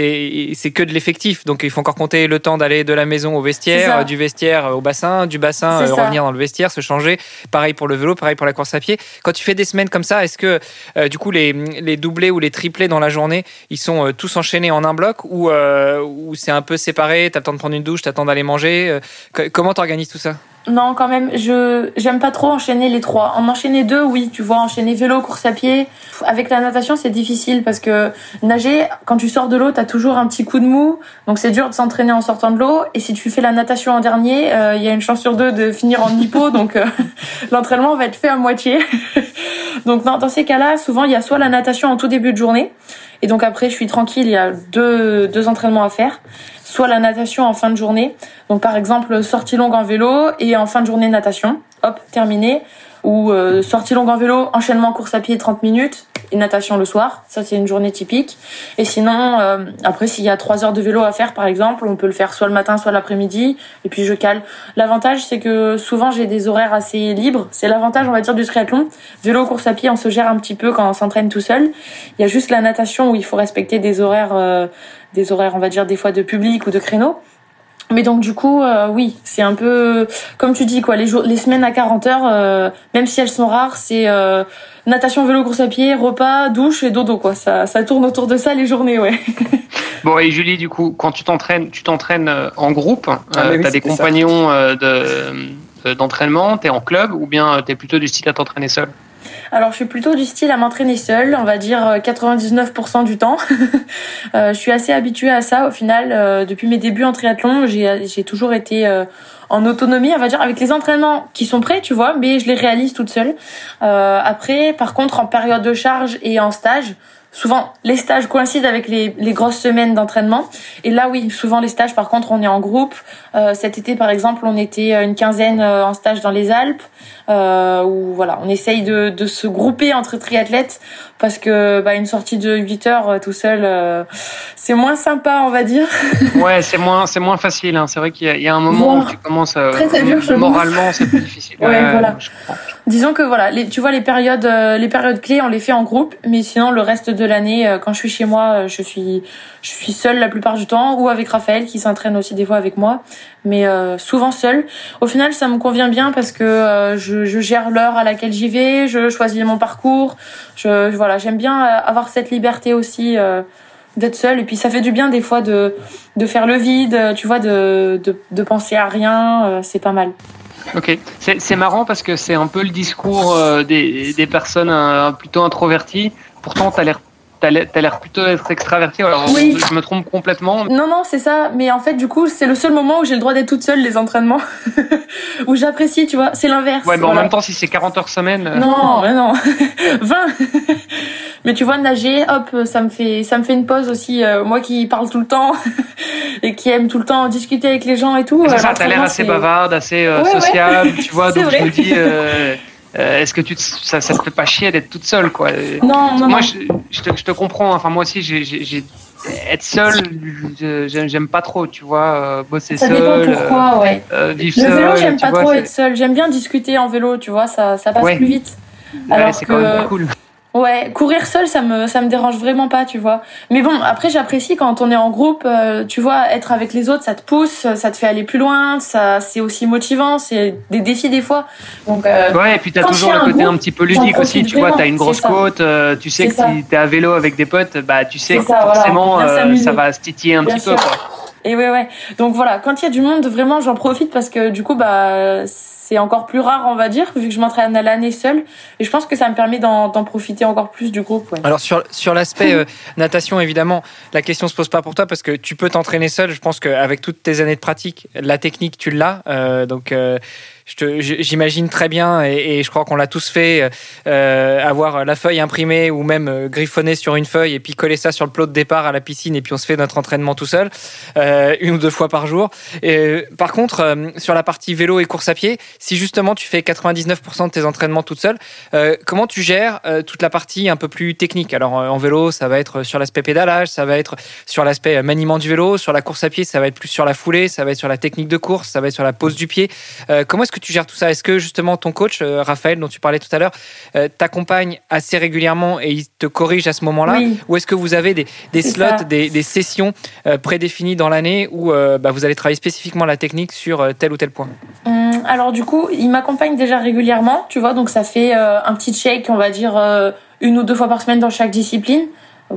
que de l'effectif. Donc il faut encore compter le temps d'aller de la maison au vestiaire, du vestiaire au bassin, du bassin, euh, revenir dans le vestiaire, se changer. Pareil pour le vélo, pareil pour la course à pied. Quand tu fais des semaines comme ça, est-ce que euh, du coup les, les doublés ou les triplés dans la journée, ils sont euh, tous enchaînés en un bloc ou, euh, ou c'est un peu séparé T'as le temps de prendre une douche, t'as le temps d'aller manger co- Comment t'organises tout ça? Non, quand même, je j'aime pas trop enchaîner les trois. En enchaîner deux, oui, tu vois, enchaîner vélo, course à pied. Avec la natation, c'est difficile parce que nager, quand tu sors de l'eau, t'as toujours un petit coup de mou, donc c'est dur de s'entraîner en sortant de l'eau. Et si tu fais la natation en dernier, euh, il y a une chance sur deux de finir en hypo, donc euh, l'entraînement va être fait à moitié. donc dans, dans ces cas-là, souvent il y a soit la natation en tout début de journée, et donc après je suis tranquille, il y a deux deux entraînements à faire, soit la natation en fin de journée. Donc par exemple sortie longue en vélo et en fin de journée natation. Hop, terminé. Ou euh, sortie longue en vélo, enchaînement course à pied 30 minutes et natation le soir. Ça c'est une journée typique. Et sinon, euh, après s'il y a 3 heures de vélo à faire par exemple, on peut le faire soit le matin, soit l'après-midi. Et puis je cale. L'avantage c'est que souvent j'ai des horaires assez libres. C'est l'avantage on va dire du triathlon. Vélo, course à pied, on se gère un petit peu quand on s'entraîne tout seul. Il y a juste la natation où il faut respecter des horaires, euh, des horaires on va dire des fois de public ou de créneau. Mais donc du coup, euh, oui, c'est un peu comme tu dis quoi, les jours, les semaines à 40 heures, euh, même si elles sont rares, c'est euh, natation, vélo, course à pied, repas, douche et dodo quoi. Ça, ça tourne autour de ça les journées, ouais. Bon, et Julie, du coup, quand tu t'entraînes, tu t'entraînes en groupe, Ah, euh, oui, t'as des ça. compagnons euh, de, d'entraînement, t'es en club, ou bien t'es plutôt du style à t'entraîner seul? Alors je suis plutôt du style à m'entraîner seule, on va dire euh, 99% du temps. Euh, je suis assez habituée à ça au final. euh, depuis mes débuts en triathlon, j'ai toujours été euh, en autonomie, on va dire, avec les entraînements qui sont prêts, tu vois, mais je les réalise toute seule. Euh, après, par contre, en période de charge et en stage, souvent les stages coïncident avec les, les grosses semaines d'entraînement. Et là, oui, souvent les stages, par contre, on est en groupe. Euh, cet été, par exemple, on était une quinzaine euh, en stage dans les Alpes. Euh, où voilà, on essaye de, de se grouper entre triathlètes parce que bah, une sortie de 8 heures euh, tout seul, euh, c'est moins sympa, on va dire. Ouais, c'est moins, c'est moins facile. Hein. C'est vrai qu'il y, y a un moment où tu commences euh, très, très dur, je moralement, c'est plus difficile. Ouais, voilà. je. Disons que voilà, les, tu vois les périodes, euh, les périodes clés, on les fait en groupe, mais sinon le reste de l'année, euh, quand je suis chez moi, euh, je suis, je suis seule la plupart du temps, ou avec Raphaël qui s'entraîne aussi des fois avec moi, mais euh, souvent seule. Au final, ça me convient bien parce que je, je gère l'heure à laquelle j'y vais, je choisis mon parcours, je, voilà, j'aime bien avoir cette liberté aussi. d'être seule et puis ça fait du bien des fois de de faire le vide tu vois de de, de penser à rien c'est pas mal Ok, c'est marrant parce que c'est un peu le discours des, des personnes plutôt introverties. Pourtant, l'air t'as l'air t'as l'air plutôt être extraverti. Alors, Oui. je me trompe complètement. Non, non, c'est ça. Mais en fait, du coup, c'est le seul moment où j'ai le droit d'être toute seule, les entraînements. où j'apprécie, tu vois. C'est l'inverse. Ouais, mais en même temps, si c'est 40 heures semaine. euh, Non, mais non. 20. mais tu vois, nager, hop, ça me fait, ça me fait une pause aussi. euh, moi qui parle tout le temps et qui aime tout le temps discuter avec les gens et tout. C'est euh, ça, t'as l'air assez bavarde, assez euh, Ouais, ouais. sociable, tu vois. Donc je vrai. me dis, euh, euh, est-ce que tu te- ça, ça te fait pas chier d'être toute seule, quoi? Non, non, Moi, non. je, je te, je te comprends. Enfin, moi aussi, j'ai, être seul, j'aime, pas trop, tu vois. euh, bosser Ça seul, dépend pourquoi, ouais. euh, vivre Le seul. vélo, j'aime pas vois, trop être seule. J'aime bien discuter en vélo, tu vois, ça, ça passe Ouais. plus vite. ouais, c'est que- quand même cool. Ouais, courir seul, ça me, ça me dérange vraiment pas, tu vois. Mais bon, après, j'apprécie quand on est en groupe, euh, tu vois, être avec les autres, ça te pousse, ça te fait aller plus loin, ça, c'est aussi motivant, c'est des défis des fois. Donc, euh, Ouais, et puis t'as toujours le un côté groupe, un petit peu ludique aussi, tu vois, t'as une grosse côte, euh, tu sais que ça. si t'es à vélo avec des potes, bah tu sais que ça, forcément euh, ça va se titiller un Bien petit peu. Quoi. et ouais, ouais. Donc voilà, quand il y a du monde, vraiment, j'en profite parce que du coup, bah, c'est encore plus rare, on va dire, vu que je m'entraîne à l'année seule. Et je pense que ça me permet d'en profiter encore plus du groupe. Alors sur, sur l'aspect euh, natation, évidemment, la question se pose pas pour toi parce que tu peux t'entraîner seul. Je pense qu'avec toutes tes années de pratique, la technique, tu l'as. Euh, donc euh, j'imagine très bien, et, je crois qu'on l'a tous fait, avoir la feuille imprimée ou même griffonner sur une feuille et puis coller ça sur le plot de départ à la piscine et puis on se fait notre entraînement tout seul, une ou deux fois par jour. Et, par contre, sur la partie vélo et course à pied, si justement tu fais 99% de tes entraînements toute seule, comment tu gères toute la partie un peu plus technique? Alors en vélo, ça va être sur l'aspect pédalage, ça va être sur l'aspect maniement du vélo, sur la course à pied, ça va être plus sur la foulée, ça va être sur la technique de course, ça va être sur la pose du pied. comment est-ce que tu gères tout ça? Est-ce que justement ton coach, euh, Raphaël, dont tu parlais tout à l'heure, euh, t'accompagne assez régulièrement et il te corrige à ce moment-là? Ou est-ce que vous avez des, slots, des, sessions euh, prédéfinies dans l'année où bah, vous allez travailler spécifiquement la technique sur tel ou tel point? Hum, Alors du coup, il m'accompagne déjà régulièrement, tu vois, donc ça fait un petit check, on va dire une ou deux fois par semaine dans chaque discipline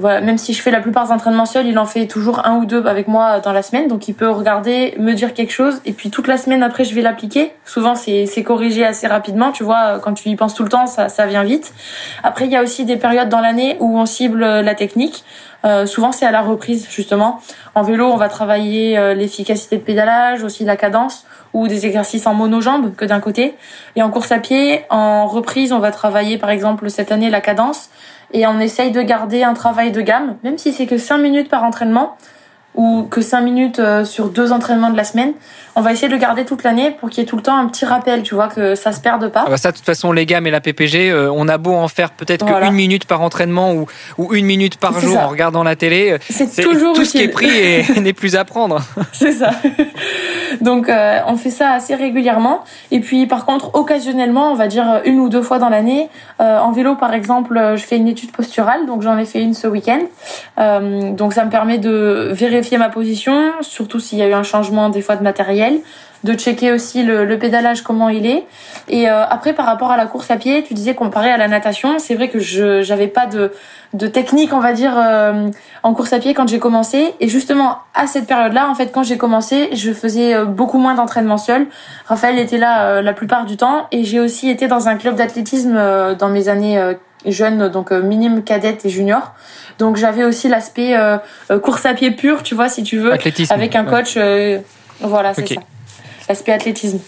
même si je fais la plupart des entraînements seul, il en fait toujours un ou deux avec moi dans la semaine. Donc il peut regarder, me dire quelque chose, et puis toute la semaine après, je vais l'appliquer. Souvent, c'est corrigé assez rapidement. Tu vois, quand tu y penses tout le temps, ça, ça vient vite. Après, il y a aussi des périodes dans l'année où on cible la technique. Euh, souvent, c'est à la reprise, justement. En vélo, on va travailler euh, l'efficacité de pédalage, aussi la cadence, ou des exercices en monojambe que d'un côté. Et en course à pied, en reprise, on va travailler, par exemple, cette année, la cadence et on essaye de garder un travail de gamme, même si c'est que 5 minutes par entraînement ou que 5 minutes euh, sur deux entraînements de la semaine. On va essayer de le garder toute l'année pour qu'il y ait tout le temps un petit rappel, tu vois, que ça se perde pas. Ah bah ça, de toute façon, les gammes et la PPG, euh, on a beau en faire peut-être qu'une minute par entraînement ou, ou une minute par jour en regardant la télé. C'est toujours Tout ce qui est pris n'est plus à prendre. C'est ça. Donc euh, on fait ça assez régulièrement. Et puis par contre, occasionnellement, on va dire une ou deux fois dans l'année, euh, en vélo par exemple, je fais une étude posturale, donc j'en ai fait une ce week-end. Euh, donc ça me permet de vérifier ma position, surtout s'il y a eu un changement des fois de matériel de checker aussi le, pédalage comment il est. Et euh, après par rapport à la course à pied, tu disais comparé à la natation, c'est vrai que je j'avais pas de de technique on va dire euh, en course à pied quand j'ai commencé et justement à cette période-là en fait quand j'ai commencé, je faisais euh, beaucoup moins d'entraînement seul. Raphaël était là la plupart du temps et j'ai aussi été dans un club d'athlétisme dans mes années jeunes donc minime cadette et junior. Donc j'avais aussi l'aspect course à pied pur, tu vois si tu veux avec un coach voilà, c'est ça l'aspect athlétisme.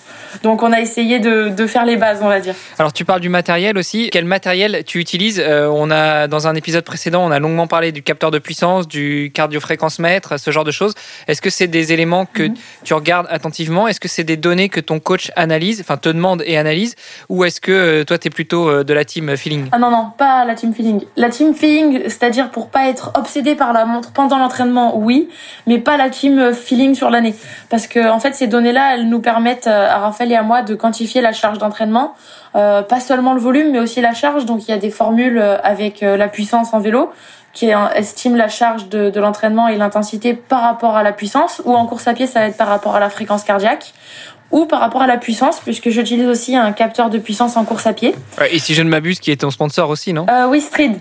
Donc on a essayé de, de, faire les bases, on va dire. Alors tu parles du matériel aussi. Quel matériel tu utilises euh, On a dans un épisode précédent, on a longuement parlé du capteur de puissance, du cardiofréquence-mètre, ce genre de choses. Est-ce que c'est des éléments que mhm. tu regardes attentivement? Est-ce que c'est des données que ton coach analyse, enfin te demande et analyse? Ou est-ce que euh, toi tu es plutôt euh, de la team feeling? Ah non non, pas la team feeling. La team feeling, c'est-à-dire pour pas être obsédé par la montre pendant l'entraînement, oui, mais pas la team feeling sur l'année, parce que en fait ces données-là, elles nous permettent à Raphaël et à moi de quantifier la charge d'entraînement, euh, pas seulement le volume, mais aussi la charge. Donc il y a des formules euh, avec euh, la puissance en vélo qui estime la charge de, de l'entraînement et l'intensité par rapport à la puissance, ou en course à pied, ça va être par rapport à la fréquence cardiaque, ou par rapport à la puissance, puisque j'utilise aussi un capteur de puissance en course à pied. Et si je ne m'abuse, qui est ton sponsor aussi, non? Euh, Oui, Street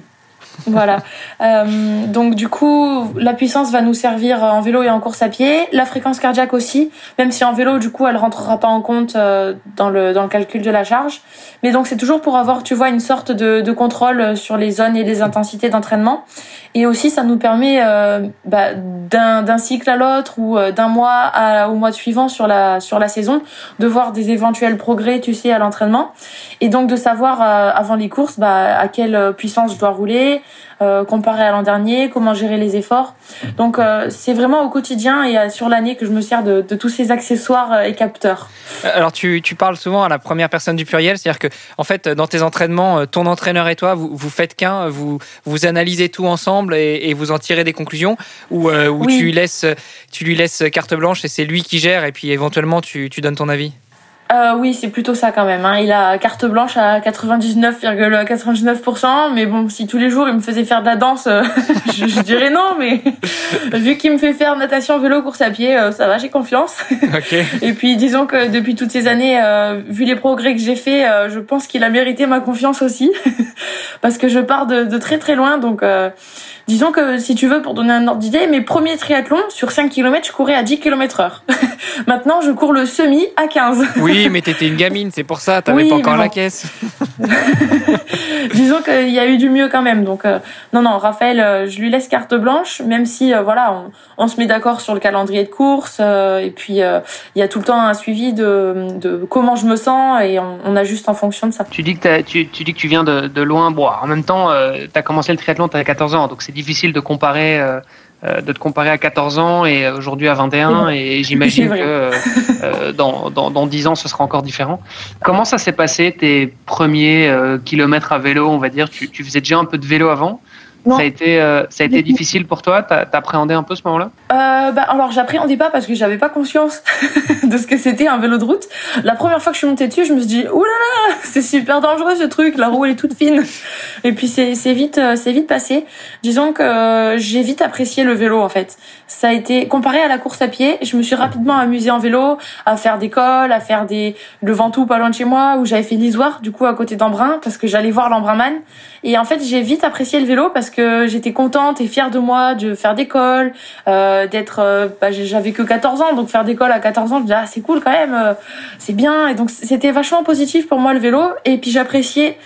voilà. Euh, donc du coup, la puissance va nous servir en vélo et en course à pied. La fréquence cardiaque aussi, même si en vélo, du coup, elle rentrera pas en compte euh, dans le dans le calcul de la charge. Mais donc c'est toujours pour avoir, tu vois, une sorte de, de contrôle sur les zones et les intensités d'entraînement. Et aussi, ça nous permet euh, bah, d'un cycle à l'autre ou euh, d'un mois à, au mois suivant sur la sur la saison, de voir des éventuels progrès, tu sais, à l'entraînement, et donc de savoir euh, avant les courses bah, à quelle puissance je dois rouler, euh, comparé à l'an dernier, comment gérer les efforts. Donc euh, c'est vraiment au quotidien et euh, sur l'année que je me sers de, de, tous ces accessoires et capteurs. Alors tu, tu, parles souvent à la première personne du pluriel, c'est-à-dire que en fait dans tes entraînements, ton entraîneur et toi, vous, vous faites qu'un, vous, vous analysez tout ensemble et, et vous en tirez des conclusions, ou, ou tu, laisses, tu lui laisses carte blanche et c'est lui qui gère et puis éventuellement tu, tu donnes ton avis? Euh, oui, c'est plutôt ça quand même. Hein. Il a carte blanche à 99,99%, mais bon, si tous les jours il me faisait faire de la danse, euh, je, dirais non, mais vu qu'il me fait faire natation, vélo, course à pied, euh, ça va, j'ai confiance. Et puis disons que depuis toutes ces années, euh, vu les progrès que j'ai fait, je pense qu'il a mérité ma confiance aussi, parce que je pars de, de, très très loin, donc Disons que si tu veux, pour donner un ordre d'idée, mes premiers triathlons, sur 5 km, je courais à 10 km heure. Maintenant, je cours le semi à 15. Oui, mais t'étais une gamine, c'est pour ça, t'avais pas encore la caisse. Disons qu'il y a eu du mieux quand même. Donc, euh, non, non, Raphaël, euh, je lui laisse carte blanche, même si, euh, voilà, on, se met d'accord sur le calendrier de course. et puis, il y a tout le temps un suivi de, de comment je me sens et on, ajuste en fonction de ça. Tu dis que, tu, tu, dis que tu viens de, de loin. Bon, en même temps, tu as commencé le triathlon, tu as 14 ans, donc c'est difficile de comparer euh, de te comparer à 14 ans et aujourd'hui à 21 et j'imagine que euh, dans, dans, dans, 10 ans ce sera encore différent. Comment ça s'est passé tes premiers euh, kilomètres à vélo, on va dire? Tu, tu faisais déjà un peu de vélo avant? Ça a été, euh, ça a été difficile pour toi? T'appréhendais un peu ce moment-là? Euh, bah, Alors, j'appréhendais pas parce que j'avais pas conscience de ce que c'était un vélo de route. La première fois que je suis montée dessus, je me suis dit, oulala, c'est super dangereux ce truc, la roue elle est toute fine. Et puis c'est vite, euh, c'est vite passé. Disons que euh, j'ai vite apprécié le vélo en fait. Ça a été comparé à la course à pied, je me suis rapidement amusée en vélo, à faire des cols, à faire des le Ventoux pas loin de chez moi, où j'avais fait l'Isoire du coup à côté d'Embrun parce que j'allais voir l'Embrunman. Et en fait, j'ai vite apprécié le vélo parce que j'étais contente et fière de moi de faire d'école, euh, d'être. Euh, bah, j'avais que 14 ans, donc faire d'école à 14 ans, je disais ah c'est cool quand même, euh, c'est bien. Et donc c'était vachement positif pour moi le vélo. Et puis j'appréciais.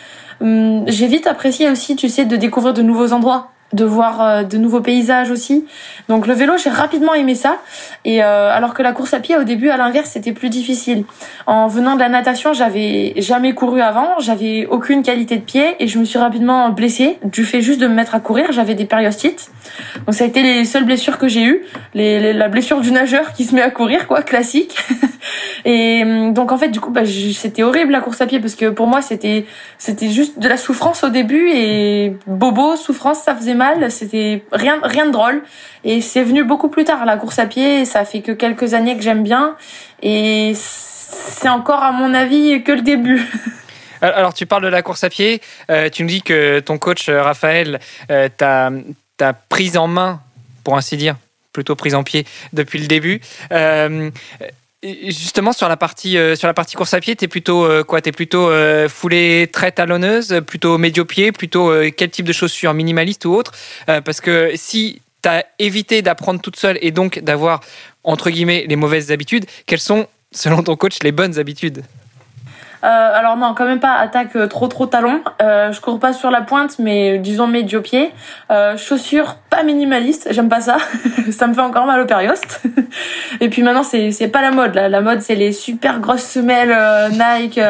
Hum, j'ai vite apprécié aussi, tu sais, de découvrir de nouveaux endroits de voir euh, de nouveaux paysages aussi. Donc le vélo, j'ai rapidement aimé ça. Et euh, alors que la course à pied, au début, à l'inverse, c'était plus difficile. En venant de la natation, j'avais jamais couru avant, j'avais aucune qualité de pied et je me suis rapidement blessée du fait juste de me mettre à courir. J'avais des périostites. Donc ça a été les seules blessures que j'ai eues. Les, la blessure du nageur qui se met à courir, quoi, classique. et hum, donc en fait, du coup, bah, c'était horrible la course à pied parce que pour moi, c'était c'était juste de la souffrance au début et bobo, souffrance, ça faisait c'était rien, rien de drôle. Et c'est venu beaucoup plus tard, la course à pied, ça fait que quelques années que j'aime bien. Et c'est encore, à mon avis, que le début. Alors, tu parles de la course à pied. Euh, tu nous dis que ton coach, euh, Raphaël, euh, t'a prise en main, pour ainsi dire, plutôt prise en pied depuis le début. Justement sur la partie euh, sur la course à pied, t'es plutôt euh, quoi? T'es plutôt euh, foulée très talonneuse, plutôt médio-pied, plutôt quel type de chaussures, minimaliste ou autre? Parce que si t'as évité d'apprendre toute seule et donc d'avoir entre guillemets les mauvaises habitudes, quelles sont selon ton coach les bonnes habitudes? Alors non, quand même pas attaque euh, trop trop talon. Euh, je cours pas sur la pointe, mais disons médio pied. Euh, chaussures pas minimalistes, j'aime pas ça. ça me fait encore mal au périoste. Et puis maintenant c'est c'est pas la mode là. La mode c'est les super grosses semelles Nike.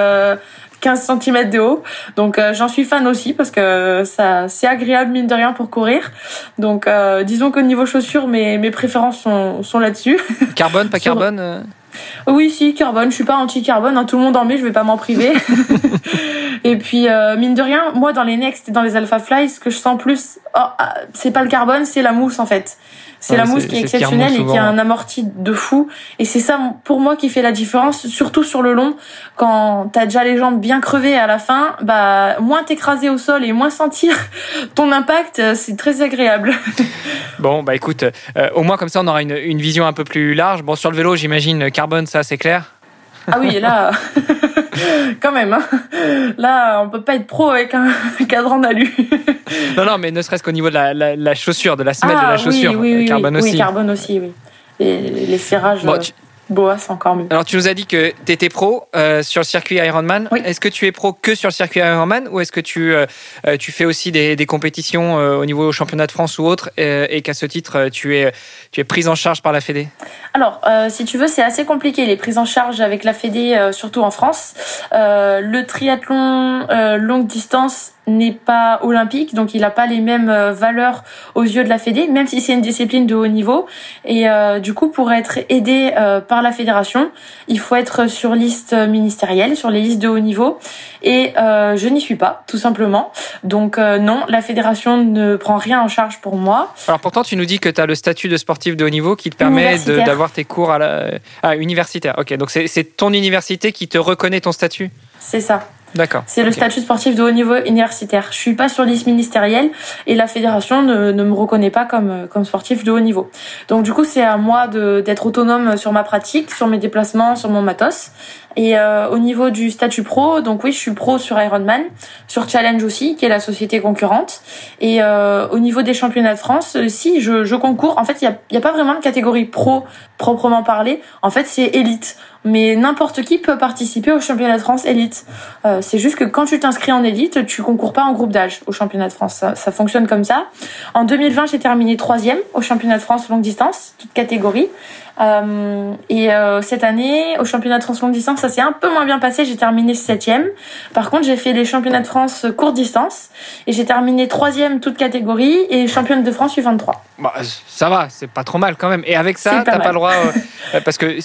15 cm de haut. Donc j'en suis fan aussi parce que ça c'est agréable mine de rien pour courir. Donc disons qu'au niveau chaussures mes mes préférences sont sont là-dessus. Carbone pas carbone oui, si, carbone. Je suis pas anti-carbone. Hein, tout le monde en met, je vais pas m'en priver. et puis, euh, mine de rien, moi, dans les Next et dans les Alpha Fly, ce que je sens plus, oh, ah, c'est pas le carbone, c'est la mousse, en fait. C'est la mousse qui est exceptionnelle et qui a un amorti de fou. Et c'est ça, pour moi, qui fait la différence, surtout sur le long. Quand t'as déjà les jambes bien crevées à la fin, bah, moins t'écraser au sol et moins sentir ton impact, euh, c'est très agréable. bon, bah écoute, euh, au moins comme ça, on aura une, une vision un peu plus large. Bon, sur le vélo, j'imagine, carbone, ça, c'est clair? Ah oui, là, quand même. Hein. Là, on peut pas être pro avec un cadran d'alu. non, non, mais ne serait-ce qu'au niveau de la, chaussure, de la semelle de la ah chaussure. Oui, oui, carbone aussi. Oui, carbone aussi, oui. Et les serrages. Bon, Boas encore mieux. Alors tu nous as dit que tu étais pro euh, sur le circuit Ironman. Est-ce que tu es pro que sur le circuit Ironman ou est-ce que tu, euh, euh, tu fais aussi des, des compétitions au niveau championnat de France ou autre et qu'à ce titre tu es, tu es prise en charge par la Fédé? Alors si tu veux c'est assez compliqué les prises en charge avec la Fédé surtout en France. le triathlon longue distance n'est pas olympique, donc il n'a pas les mêmes euh, valeurs aux yeux de la Fédé, même si c'est une discipline de haut niveau. Et euh, du coup, pour être aidé euh, par la fédération, il faut être sur liste ministérielle, sur les listes de haut niveau. Et je n'y suis pas, tout simplement. Donc non, la fédération ne prend rien en charge pour moi. Alors pourtant, tu nous dis que tu as le statut de sportif de haut niveau qui te permet d'avoir tes cours à la universitaire. Ok, donc c'est ton université qui te reconnaît ton statut? C'est ça. D'accord. C'est le statut sportif de haut niveau universitaire. Je suis pas sur liste ministérielle et la fédération ne, ne me reconnaît pas comme, comme sportif de haut niveau. Donc du coup, c'est à moi d'être autonome sur ma pratique, sur mes déplacements, sur mon matos. Et euh, au niveau du statut pro, donc oui, je suis pro sur Ironman, sur Challenge aussi, qui est la société concurrente. Et euh, au niveau des championnats de France, euh, si je, je concours, en fait, il n'y a, y a pas vraiment de catégorie pro proprement parlé. En fait, c'est élite. Mais n'importe qui peut participer au championnat de France élite. Euh, c'est juste que quand tu t'inscris en élite, tu concours pas en groupe d'âge au championnat de France. Ça, ça fonctionne comme ça. En 2020, j'ai terminé troisième au championnat de France longue distance, toute catégorie. Euh, et euh, cette année, au championnat de France longue distance, ça s'est un peu moins bien passé. J'ai terminé septième. Par contre, j'ai fait les championnats de France courte distance et j'ai terminé troisième toute catégorie et championne de France U23. Bah, ça va, c'est pas trop mal quand même. Et avec ça, t'as pas le droit, euh, parce que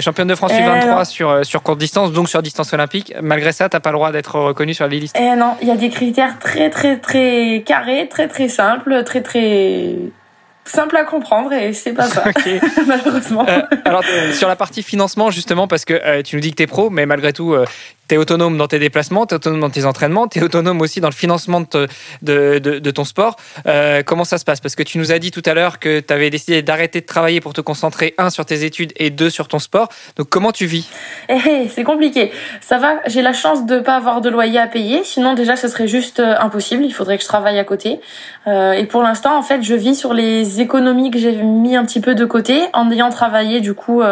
championne de France Eh U23 non. sur, sur courte distance, donc sur distance olympique, malgré ça, t'as pas le droit d'être reconnu sur les listes. Eh non, il y a des critères très très très carrés, très très simples, très très simples à comprendre et c'est pas ça, malheureusement. Euh, alors, euh, sur la partie financement, justement, parce que euh, tu nous dis que tu es pro, mais malgré tout, tu es autonome dans tes déplacements, tu es autonome dans tes entraînements, tu es autonome aussi dans le financement de, ton sport. Euh, comment ça se passe? Parce que tu nous as dit tout à l'heure que tu avais décidé d'arrêter de travailler pour te concentrer, un, sur tes études et deux, sur ton sport. Donc, comment tu vis? Eh, eh, c'est compliqué. Ça va, j'ai la chance de pas avoir de loyer à payer. Sinon, déjà, ce serait juste euh, impossible. Il faudrait que je travaille à côté. Euh, et pour l'instant, en fait, je vis sur les économies que j'ai mis un petit peu de côté en ayant travaillé du coup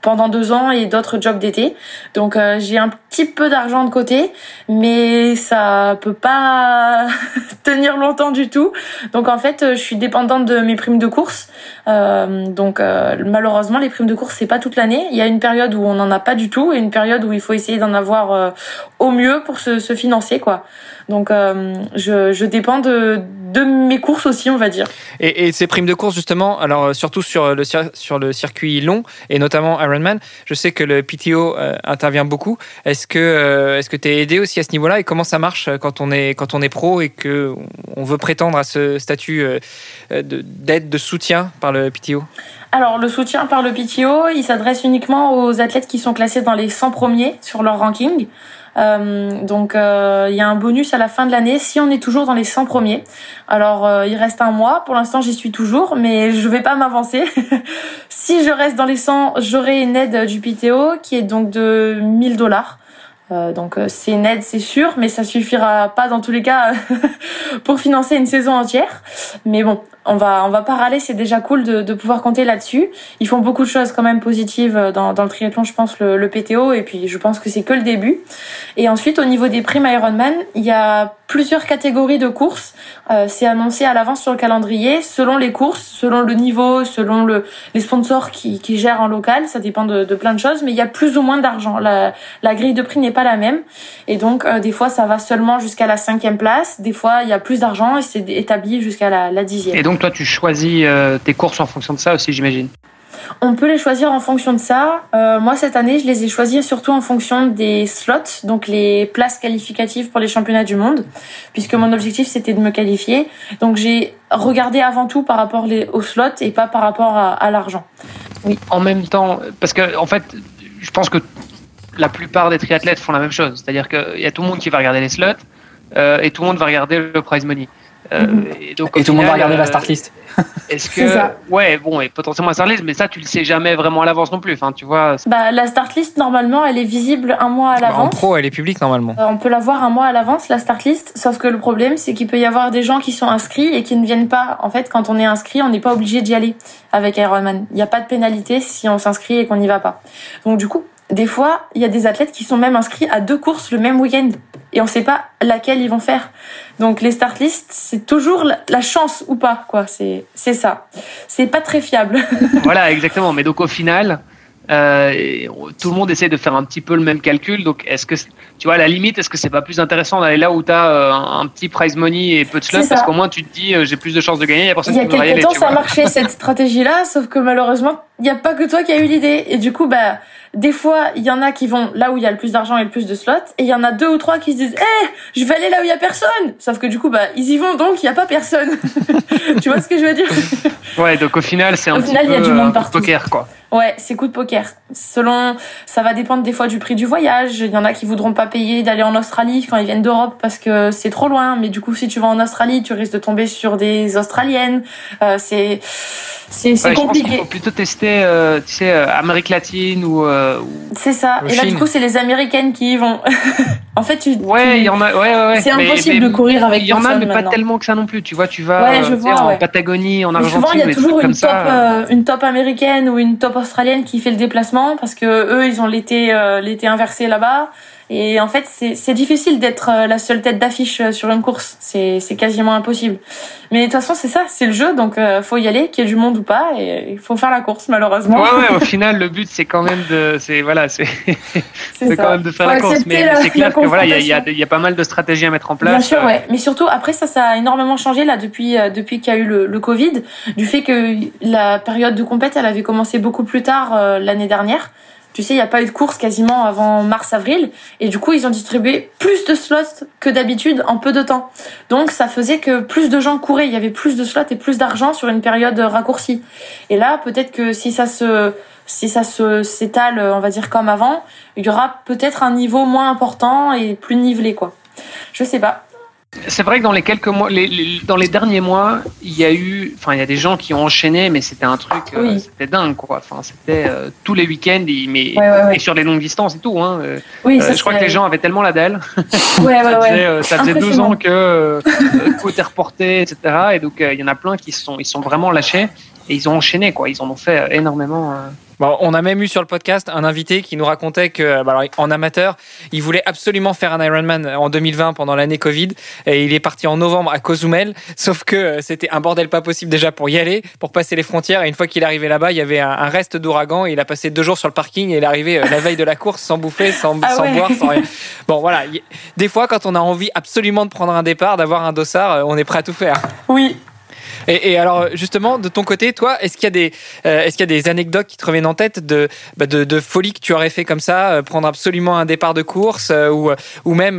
pendant deux ans et d'autres jobs d'été. Donc, j'ai un petit peu d'argent de côté, mais ça peut pas tenir longtemps du tout. Donc, en fait, euh, je suis dépendante de mes primes de course. Euh, donc, euh, malheureusement, les primes de course, c'est pas toute l'année. Il y a une période où on n'en a pas du tout et une période où il faut essayer d'en avoir au mieux pour se financer, quoi. Donc, euh, je, je dépends de, de mes courses aussi, on va dire. et, et ces primes de course, justement, alors euh, surtout sur le, sur le circuit long et notamment Ironman, je sais que le PTO euh, intervient beaucoup. Est-ce que euh, est-ce que tu es aidé aussi à ce niveau-là? Et comment ça marche quand on est quand on est pro et que on veut prétendre à ce statut de- d'aide de soutien par le PTO Alors, le soutien par le PTO, il s'adresse uniquement aux athlètes qui sont classés dans les 100 premiers sur leur ranking. Euh, donc, euh, il y a un bonus à la fin de l'année si on est toujours dans les 100 premiers. Alors, euh, il reste un mois. Pour l'instant, j'y suis toujours, mais je vais pas m'avancer. si je reste dans les 100, j'aurai une aide du PTO qui est donc de 1000 dollars. Euh, donc euh, c'est aide, c'est sûr, mais ça suffira pas dans tous les cas pour financer une saison entière. Mais bon, on va on va pas râler, c'est déjà cool de, pouvoir compter là-dessus. Ils font beaucoup de choses quand même positives dans, dans le triathlon, je pense le, le PTO, et puis je pense que c'est que le début. Et ensuite au niveau des primes Ironman, il y a plusieurs catégories de courses. Euh, c'est annoncé à l'avance sur le calendrier, selon les courses, selon le niveau, selon le les sponsors qui, qui gèrent en local. Ça dépend de, de plein de choses, mais il y a plus ou moins d'argent. La, la grille de prix n'est pas la même, et donc euh, des fois ça va seulement jusqu'à la cinquième place, des fois il y a plus d'argent et c'est établi jusqu'à la, la dixième. Et donc, toi, tu choisis euh, tes courses en fonction de ça aussi, j'imagine? On peut les choisir en fonction de ça. Euh, moi, cette année, je les ai choisis surtout en fonction des slots, donc les places qualificatives pour les championnats du monde, puisque mon objectif, c'était de me qualifier. Donc, j'ai regardé avant tout par rapport aux slots et pas par rapport à, l'argent. En même temps, parce que, en fait, je pense que la plupart des triathlètes font la même chose. C'est-à-dire qu'il y a tout le monde qui va regarder les slots euh, et tout le monde va regarder le prize money. Euh, et donc, Et tout le monde va regarder la euh, start list. Est-ce C'est que ça. ouais bon et potentiellement la start list mais ça tu le sais jamais vraiment à l'avance non plus enfin tu vois Bah, la start list, normalement, elle est visible un mois à Bah, en l'avance. pro, elle est publique normalement. Euh, On peut la voir un mois à l'avance, la start list, sauf que le problème, c'est qu'il peut y avoir des gens qui sont inscrits et qui ne viennent pas. En fait, quand on est inscrit, on n'est pas obligé d'y aller avec Ironman. Il n'y a pas de pénalité si on s'inscrit et qu'on n'y va pas. Donc du coup, des fois, il y a des athlètes qui sont même inscrits à deux courses le même week-end et on ne sait pas laquelle ils vont faire. Donc les start lists, c'est toujours la- chance ou pas, quoi. C'est c'est ça. C'est pas très fiable. voilà exactement mais donc au final euh, tout le monde essaie de faire un petit peu le même calcul donc est-ce que tu vois à la limite est-ce que c'est pas plus intéressant d'aller là où tu as un, un petit prize money et peu de ça. parce qu'au moins tu te dis euh, j'ai plus de chances de gagner il y a personne Il y a qui quelques temps, ça vois. marchait cette stratégie-là, sauf que malheureusement, il n'y a pas que toi qui as eu l'idée. Et du coup, bah, des fois, il y en a qui vont là où il y a le plus d'argent et le plus de slots, et il y en a deux ou trois qui se disent, eh, je vais aller là où il y a personne. Sauf que du coup, bah, ils y vont, donc il y a pas personne. tu vois ce que je veux dire? Ouais, donc au final, c'est un au final, il y a du monde partout. poker, quoi. Ouais, c'est coup de poker. Selon, ça va dépendre des fois du prix du voyage. Il y en a qui voudront pas payer d'aller en Australie quand ils viennent d'Europe parce que c'est trop loin. Mais du coup, si tu vas en Australie, tu risques de tomber sur des Australiennes. Euh, c'est, c'est, c'est compliqué. il faut plutôt tester, euh, tu sais, euh, Amérique latine ou. Euh, c'est ça. Et là, du coup, c'est les Américaines qui y vont. en fait, tu. Ouais, il y en a. Ouais, ouais, ouais. C'est impossible de courir avec. Il y en a, mais pas tellement que ça non plus. Tu vois, tu vas. Ouais, je vois, en Patagonie, en Argentine. Souvent, il y a toujours une top, une top américaine ou une top australienne qui fait le déplacement parce que eux, ils ont l'été l'été inversé là-bas. Et en fait, c'est difficile d'être euh, la seule tête d'affiche euh, sur une course. C'est quasiment impossible. Mais de toute façon, c'est ça, c'est le jeu. Donc, faut y aller, qu'il y ait du monde ou pas. Et il faut faire la course, malheureusement. Ouais, ouais, au final, le but, c'est quand même de, c'est voilà, c'est quand même de faire la course. Mais c'est clair que voilà, il y a, y a, pas mal de stratégies à mettre en place. Bien sûr, ouais. Mais surtout, après, ça, ça a énormément changé là depuis depuis qu'il y a eu le, le, Covid, du fait que la période de compète, elle avait commencé beaucoup plus tard l'année dernière. Tu sais, il n'y a pas eu de course quasiment avant mars-avril. Et du coup, ils ont distribué plus de slots que d'habitude en peu de temps. Donc, ça faisait que plus de gens couraient. Il y avait plus de slots et plus d'argent sur une période raccourcie. Et là, peut-être que si ça se, si ça se s'étale, on va dire comme avant, il y aura peut-être un niveau moins important et plus nivelé, quoi. Je sais pas. C'est vrai que dans les quelques mois, les, dans les derniers mois, il y a eu, enfin, il y a des gens qui ont enchaîné, mais c'était un truc, euh, c'était dingue, quoi. Enfin, c'était euh, tous les week-ends, mais et sur les longues distances et tout. Hein. Euh, oui, je crois que les gens avaient tellement la dalle. Ouais, ça faisait, ça faisait deux ans que tout était reporté, etc. Et donc, il y en a plein qui sont, ils sont vraiment lâchés et ils ont enchaîné, quoi. Ils en ont fait énormément on a même eu sur le podcast un invité qui nous racontait que, bah, en amateur, il voulait absolument faire un Ironman en 2020 pendant l'année Covid et il est parti en novembre à Cozumel. Sauf que euh, c'était un bordel pas possible déjà pour y aller, pour passer les frontières. Et une fois qu'il est arrivé là-bas, il y avait un, reste d'ouragan. Il a passé deux jours sur le parking et il est arrivé euh, la veille de la course sans bouffer, sans, ah boire, sans rien. Bon, voilà. Des fois, quand on a envie absolument de prendre un départ, d'avoir un dossard, euh, on est prêt à tout faire. Oui, et, alors, justement, de ton côté, toi, est-ce qu'il y, a des, euh, est-ce qu'il y a des anecdotes qui te reviennent en tête de, bah, folie que tu aurais fait comme ça, euh, prendre absolument un départ de course, euh, ou, même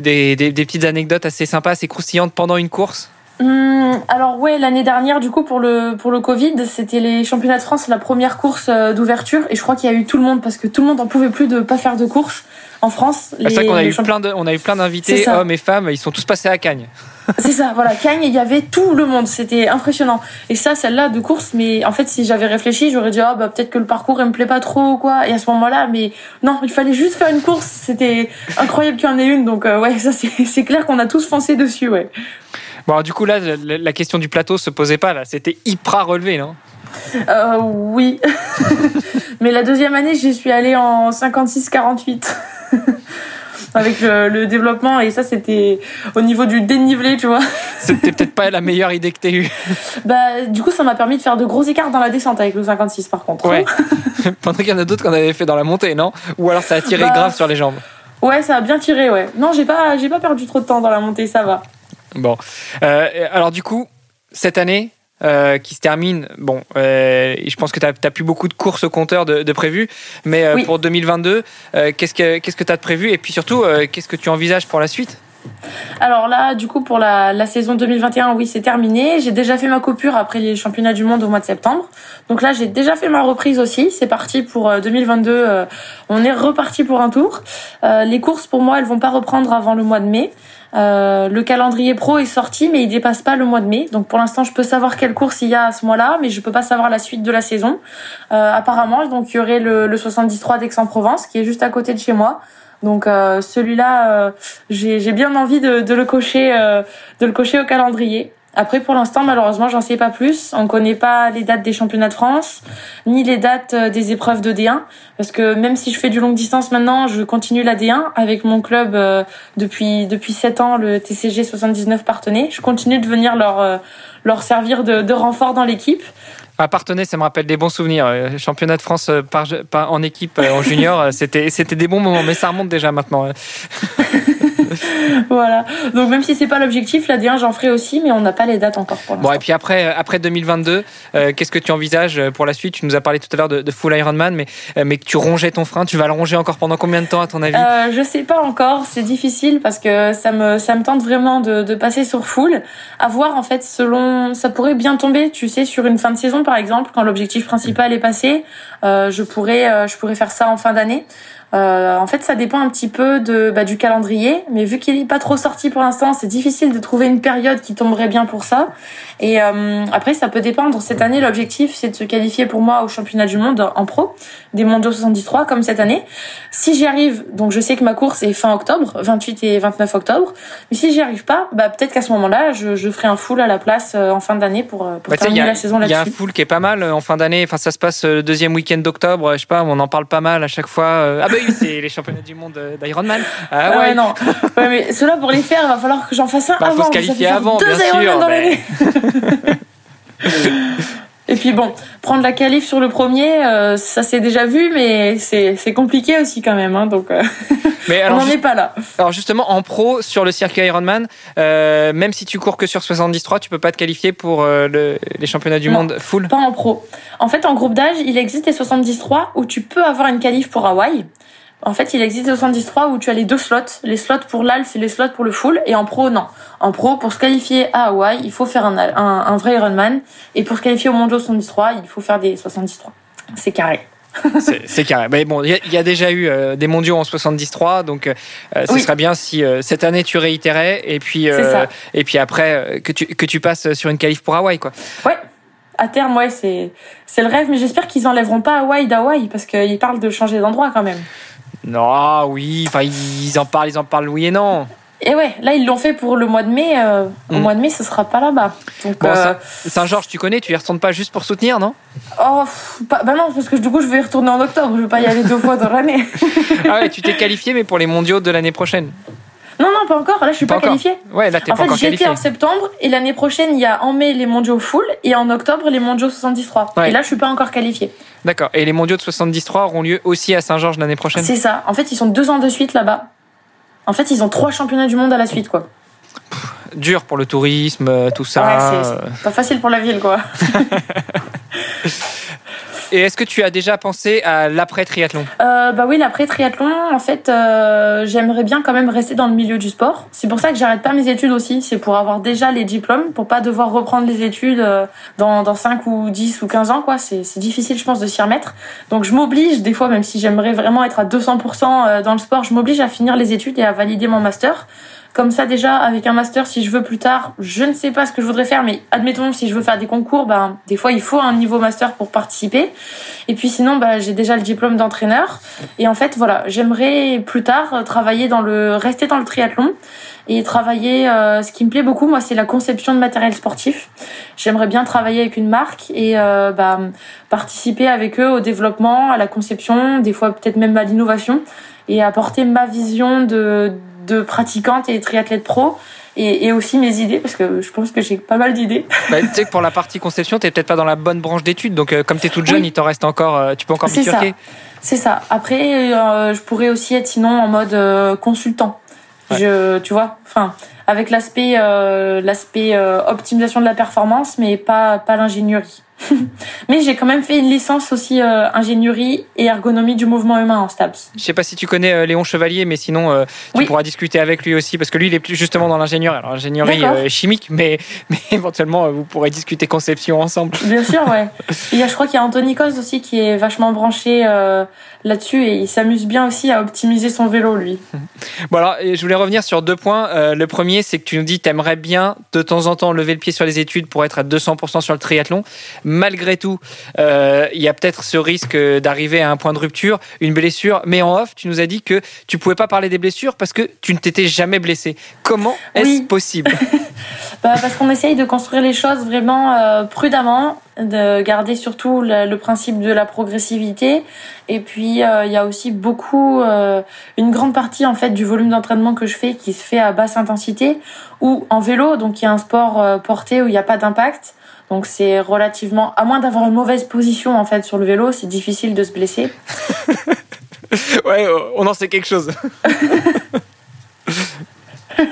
des, des, petites anecdotes assez sympas, assez croustillantes pendant une course? Hum, alors ouais, l'année dernière, du coup, pour le pour le Covid, c'était les championnats de France, la première course d'ouverture, et je crois qu'il y a eu tout le monde parce que tout le monde en pouvait plus de pas faire de course en France. C'est ça qu'on a eu plein de, on a eu plein d'invités, hommes et femmes, ils sont tous passés à Cagnes. C'est ça, voilà. Cagnes, il y avait tout le monde. C'était impressionnant. Et ça, celle-là de course, mais en fait, si j'avais réfléchi, j'aurais dit, ah, bah, peut-être que le parcours, il me plaît pas trop, quoi. Et à ce moment-là, mais non, il fallait juste faire une course. C'était incroyable qu'il y en ait une. Donc, euh, ouais, ça, c'est clair qu'on a tous foncé dessus, ouais. Bon, du coup, là, la, question du plateau se posait pas, là. C'était hyper relevé, non? Euh, oui. mais la deuxième année, j'y suis allée en 56-48. avec le, développement et ça c'était au niveau du dénivelé tu vois c'était peut-être pas la meilleure idée que t'aies eue bah du coup ça m'a permis de faire de gros écarts dans la descente avec le 56 par contre ouais pendant qu'il y en a d'autres qu'on avait fait dans la montée non? Ou alors ça a tiré bah, grave sur les jambes ouais ça a bien tiré ouais non j'ai pas j'ai pas perdu trop de temps dans la montée ça va bon euh, alors du coup cette année euh, qui se termine. Bon, euh, je pense que tu n'as plus beaucoup de courses au compteur de, de prévues, mais euh, pour 2022, qu'est-ce que tu as de prévu? Et puis surtout, qu'est-ce que tu envisages pour la suite? Alors là, du coup, pour la, la saison 2021, oui, c'est terminé. J'ai déjà fait ma coupure après les championnats du monde au mois de septembre. Donc là, j'ai déjà fait ma reprise aussi. C'est parti pour 2022. on est reparti pour un tour. les courses, pour moi, elles vont pas reprendre avant le mois de mai. Euh, le calendrier pro est sorti, mais il dépasse pas le mois de mai. Donc pour l'instant, je peux savoir quelle course il y a à ce mois-là, mais je peux pas savoir la suite de la saison. Euh, apparemment, donc il y aurait le, le 73 d'Aix-en-Provence, qui est juste à côté de chez moi. Donc euh, celui-là, j'ai bien envie de, de le cocher, de le cocher au calendrier. Après, pour l'instant, malheureusement, j'en sais pas plus. On connaît pas les dates des championnats de France, ni les dates euh, des épreuves de D1. Parce que même si je fais du longue distance maintenant, je continue la D1 avec mon club euh, depuis depuis 7 ans, le TCG 79 Partenay. Je continue de venir leur euh, leur servir de, de renfort dans l'équipe. À Partenay, ça me rappelle des bons souvenirs. Championnat de France par, en équipe en junior, c'était c'était des bons moments, mais ça remonte déjà maintenant. voilà. Donc même si c'est pas l'objectif, la D1 j'en ferai aussi, mais on n'a pas les dates encore pour l'instant. Bon et puis après, après 2022, euh, qu'est-ce que tu envisages pour la suite? Tu nous as parlé tout à l'heure de, de, Full Ironman, mais euh, mais que tu rongeais ton frein, tu vas le ronger encore pendant combien de temps à ton avis? Euh, Je sais pas encore, c'est difficile parce que ça me ça me tente vraiment de, de passer sur Full. À voir en fait selon, ça pourrait bien tomber, tu sais, sur une fin de saison par exemple, quand l'objectif principal est passé, euh, je pourrais je pourrais faire ça en fin d'année. Euh, en fait, ça dépend un petit peu de, bah, du calendrier, mais vu qu'il n'est pas trop sorti pour l'instant, c'est difficile de trouver une période qui tomberait bien pour ça. Et euh, après, ça peut dépendre. Cette année, l'objectif, c'est de se qualifier pour moi au championnat du monde en pro, des mondiaux 73, comme cette année. Si j'y arrive, donc je sais que ma course est fin octobre, 28 et 29 octobre, mais si j'y arrive pas, bah, peut-être qu'à ce moment-là, je, je, ferai un full à la place euh, en fin d'année pour, pour bah, terminer la saison là-dessus. Il y a un full qui est pas mal en fin d'année. Enfin, ça se passe le deuxième week-end d'octobre. Je sais pas, on en parle pas mal à chaque fois. Ah bah c'est les championnats du monde d'Ironman. Ah ouais, ouais non. Ouais, mais cela pour les faire, il va falloir que j'en fasse un bah, avant. Faut se qualifier avant, deux bien sûr. Dans l'année. Et puis bon, prendre la qualif sur le premier, euh, ça s'est déjà vu, mais c'est compliqué aussi quand même. Hein, donc euh, mais alors, on n'en est pas là. Alors justement, en pro, sur le circuit Ironman, euh, même si tu cours que sur 73, tu peux pas te qualifier pour euh, le, les championnats du non, monde full Pas en pro. En fait, en groupe d'âge, il existe les 73 où tu peux avoir une qualif pour Hawaï. En fait, il existe 73 où tu as les deux slots, les slots pour l'alf et les slots pour le full, et en pro, non. En pro, pour se qualifier à Hawaï, il faut faire un, un, un vrai Ironman, et pour se qualifier au Mondial 73, il faut faire des 73. C'est carré. c'est carré. Mais bon, il y, y, a déjà eu euh, des mondiaux en 73, donc euh, ce oui. serait bien si euh, cette année tu réitérais et puis et puis après que tu que tu passes sur une qualif pour Hawaï, quoi. Ouais. À terme, ouais, c'est c'est le rêve, mais j'espère qu'ils enlèveront pas Hawaï d'Hawaï parce qu'ils parlent de changer d'endroit quand même. Non, oui, enfin ils en parlent, ils en parlent oui et non. Et ouais, là ils l'ont fait pour le mois de mai. Euh. Au mois de mai, ce sera pas là-bas. Bon, euh... Saint-Georges, tu connais, tu y retournes pas juste pour soutenir, non? Oh, pas, bah non, parce que du coup je vais y retourner en octobre. Je vais pas y aller deux fois dans l'année. ah ouais, tu t'es qualifié, mais pour les mondiaux de l'année prochaine. Non, non, pas encore. Là, je suis pas, pas qualifiée. Ouais, là, t'es en pas fait, encore j'étais qualifié. en septembre et l'année prochaine, il y a en mai les mondiaux full et en octobre les mondiaux 73. Ouais. Et là, je suis pas encore qualifiée. D'accord. Et les mondiaux de 73 auront lieu aussi à Saint-Georges l'année prochaine? C'est ça. En fait, ils sont deux ans de suite là-bas. En fait, ils ont trois championnats du monde à la suite, quoi. Pff, dur pour le tourisme, tout ça. Ouais, c'est pas facile pour la ville, quoi. Et est-ce que tu as déjà pensé à l'après-triathlon euh, Bah oui, l'après-triathlon, en fait, euh, j'aimerais bien quand même rester dans le milieu du sport. C'est pour ça que j'arrête pas mes études aussi. C'est pour avoir déjà les diplômes, pour pas devoir reprendre les études euh, dans, dans 5 ou 10 ou 15 ans, quoi. C'est difficile, je pense, de s'y remettre. Donc je m'oblige, des fois, même si j'aimerais vraiment être à 200% dans le sport, je m'oblige à finir les études et à valider mon master. Comme ça, déjà, avec un master, si je veux plus tard, je ne sais pas ce que je voudrais faire, mais admettons, si je veux faire des concours, ben, des fois, il faut un niveau master pour participer. Et puis sinon, ben, j'ai déjà le diplôme d'entraîneur. Et en fait, voilà, j'aimerais plus tard travailler dans le, rester dans le triathlon et travailler, euh, ce qui me plaît beaucoup, moi, c'est la conception de matériel sportif. J'aimerais bien travailler avec une marque et euh, bah, participer avec eux au développement, à la conception, des fois peut-être même à l'innovation et apporter ma vision de, de pratiquante et triathlète pro. Et, et, aussi mes idées, parce que je pense que j'ai pas mal d'idées. Bah, tu sais que pour la partie conception, tu peut-être pas dans la bonne branche d'études, donc euh, comme tu es toute jeune, oui. il t'en reste encore, euh, tu peux encore bifurquer. C'est ça. Après, euh, je pourrais aussi être sinon en mode consultant. Ouais. Je, tu vois, enfin, avec l'aspect euh, l'aspect optimisation de la performance, mais pas, pas l'ingénierie. Mais j'ai quand même fait une licence aussi euh, ingénierie et ergonomie du mouvement humain en STAPS. Je sais pas si tu connais euh, Léon Chevalier, mais sinon euh, tu oui. pourras discuter avec lui aussi parce que lui il est plus justement dans l'ingénierie, alors ingénierie chimique, mais, mais éventuellement vous pourrez discuter conception ensemble. Bien sûr, ouais. Et je crois qu'il y a Anthony Cos aussi qui est vachement branché là-dessus et il s'amuse bien aussi à optimiser son vélo lui. Bon alors je voulais revenir sur deux points. le premier c'est que tu nous dis t'aimerais bien de temps en temps lever le pied sur les études pour être à 200% sur le triathlon malgré tout, euh, il y a peut-être ce risque d'arriver à un point de rupture, une blessure. Mais en off, tu nous as dit que tu pouvais pas parler des blessures parce que tu ne t'étais jamais blessé. Comment est-ce oui. possible? Bah Parce qu'on essaye de construire les choses vraiment euh, prudemment, de garder surtout le, le, principe de la progressivité. Et puis, euh, il y a aussi beaucoup, euh, une grande partie en fait du volume d'entraînement que je fais qui se fait à basse intensité ou en vélo, donc il y a un sport euh, porté où il n'y a pas d'impact. Donc c'est relativement, à moins d'avoir une mauvaise position en fait sur le vélo, c'est difficile de se blesser. ouais, on en sait quelque chose.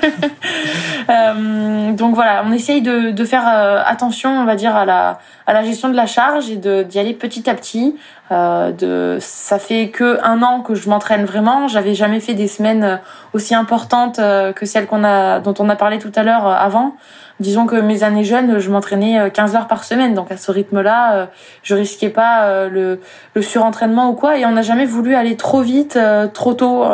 Euh, donc voilà, on essaye de, faire euh, attention, on va dire, à la, gestion de la charge et d'y aller petit à petit. Euh, ça fait que un an que je m'entraîne vraiment. J'avais jamais fait des semaines aussi importantes que celles dont on a parlé tout à l'heure avant disons que mes années jeunes, je m'entraînais 15 euh, heures par semaine. Donc à ce rythme-là, euh, je risquais pas euh, le, le surentraînement ou quoi. Et on n'a jamais voulu aller trop vite, trop tôt,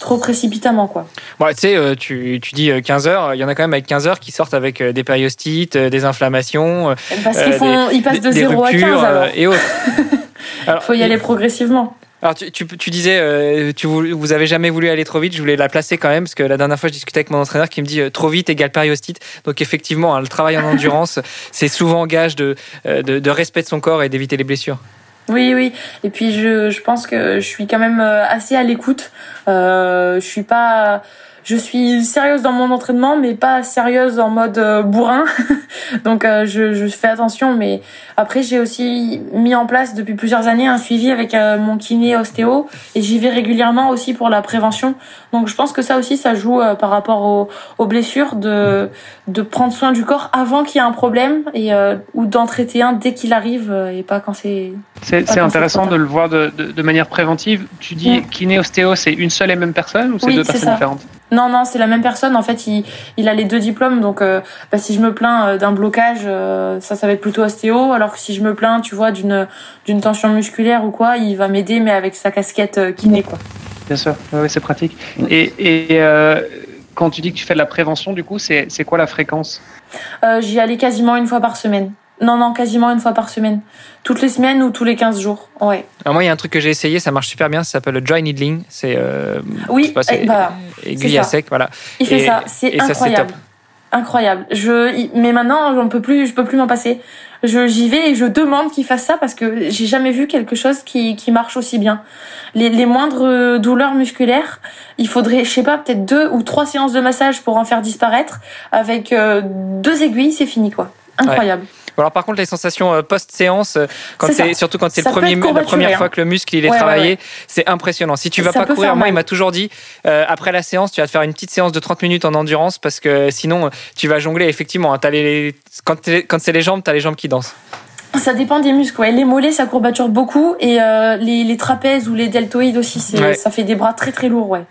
trop précipitamment. quoi. Bon, tu sais, tu, tu dis 15 heures. Il y en a quand même avec 15 heures qui sortent avec des périostites, des inflammations. Parce qu'ils font, ils passent de 0 à 15 alors. et autres. Il faut y aller progressivement. Alors tu, tu, disais, euh, tu, vous avez jamais voulu aller trop vite. Je voulais la placer quand même parce que la dernière fois je discutais avec mon entraîneur qui me dit euh, trop vite égale périostite. Donc effectivement, hein, le travail en endurance, c'est souvent gage de, euh, de, de, respect de son corps et d'éviter les blessures. Oui, oui. Et puis je, je pense que je suis quand même assez à l'écoute. Je suis pas je suis sérieuse dans mon entraînement, mais pas sérieuse en mode euh, bourrin. Donc euh, je, je, fais attention. Mais après, j'ai aussi mis en place depuis plusieurs années un suivi avec euh, mon kiné ostéo et j'y vais régulièrement aussi pour la prévention. Donc je pense que ça aussi, ça joue par rapport aux, aux, blessures de de prendre soin du corps avant qu'il y ait un problème et ou d'en traiter un dès qu'il arrive et pas quand c'est. C'est intéressant de le voir de, de, de, manière préventive. Tu dis mm. kiné ostéo, c'est une seule et même personne ou c'est deux personnes différentes? Non, non, c'est la même personne. En fait, il, il a les deux diplômes. Donc, euh, bah, si je me plains euh, d'un blocage, euh, ça, ça va être plutôt ostéo. Alors que si je me plains, tu vois, d'une d'une tension musculaire ou quoi, il va m'aider, mais avec sa casquette kiné, quoi. Bien sûr, oui, c'est pratique. Et, et quand tu dis que tu fais de la prévention, du coup, c'est quoi la fréquence? J'y allais quasiment une fois par semaine. Non, non, quasiment une fois par semaine. Toutes les semaines ou tous les 15 jours. Ouais. Alors moi, il y a un truc que j'ai essayé, ça marche super bien, ça s'appelle le dry needling. C'est euh, oui, pas, eh, bah, aiguille à sec, voilà. Il fait ça, c'est incroyable. incroyable. Je, mais maintenant, on peut plus, je peux plus m'en passer. Je, j'y vais et je demande qu'il fasse ça parce que j'ai jamais vu quelque chose qui, qui marche aussi bien. Les, les moindres douleurs musculaires, il faudrait, je sais pas, peut-être deux ou trois séances de massage pour en faire disparaître. Avec euh, deux aiguilles, c'est fini, quoi. Incroyable. Alors par contre, les sensations euh, post-séance, euh, quand c'est surtout quand c'est le premier, la première fois que le muscle il est travaillé, c'est impressionnant. Si tu vas pas courir, moi il m'a toujours dit euh, après la séance, tu vas te faire une petite séance de 30 minutes en endurance parce que sinon tu vas jongler. Effectivement, as les, quand, quand c'est les jambes, tu as les jambes qui dansent. Ça dépend des muscles. Ouais. Les mollets, ça courbature beaucoup et les, les, trapèzes ou les deltoïdes aussi, ça fait des bras très très lourds. Ouais.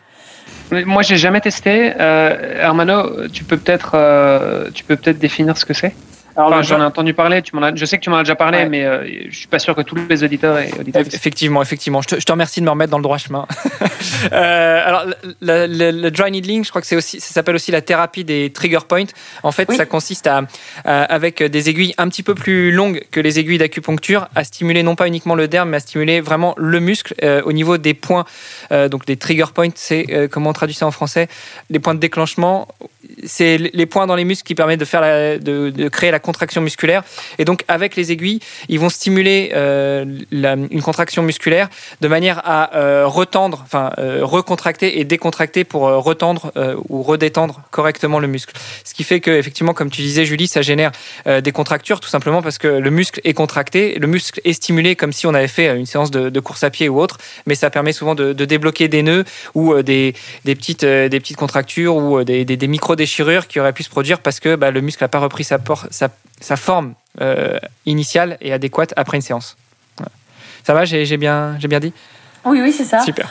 Moi, j'ai jamais testé. Hermano, tu peux peut-être, tu peux peut-être définir ce que c'est? Alors, j'en ai entendu parler. Tu je sais que tu m'en as déjà parlé, mais euh, je suis pas sûr que tous les auditeurs et auditeurs. Effectivement, effectivement. Je te, je te, remercie de me remettre dans le droit chemin. euh, alors, le, le, le, dry needling, je crois que c'est aussi, ça s'appelle aussi la thérapie des trigger points. En fait, ça consiste à, avec des aiguilles un petit peu plus longues que les aiguilles d'acupuncture, à stimuler non pas uniquement le derme, mais à stimuler vraiment le muscle euh, au niveau des points. Donc, des trigger points, c'est comment on traduit ça en français? Les points de déclenchement c'est les points dans les muscles qui permettent de faire de, créer la contraction musculaire. Et donc avec les aiguilles, ils vont stimuler euh, une contraction musculaire de manière à euh, retendre, enfin euh, recontracter et décontracter pour euh, retendre ou redétendre correctement le muscle. Ce qui fait que effectivement, comme tu disais, Julie, ça génère des contractures tout simplement parce que le muscle est contracté, le muscle est stimulé comme si on avait fait une séance de, course à pied ou autre, mais ça permet souvent de, de débloquer des nœuds ou des, des petites des petites contractures ou des, des, des micro déchirure qui aurait pu se produire parce que bah, le muscle n'a pas repris sa, sa, sa forme euh, initiale et adéquate après une séance. Ça va, j'ai bien, bien dit? Oui, oui, c'est ça. Super.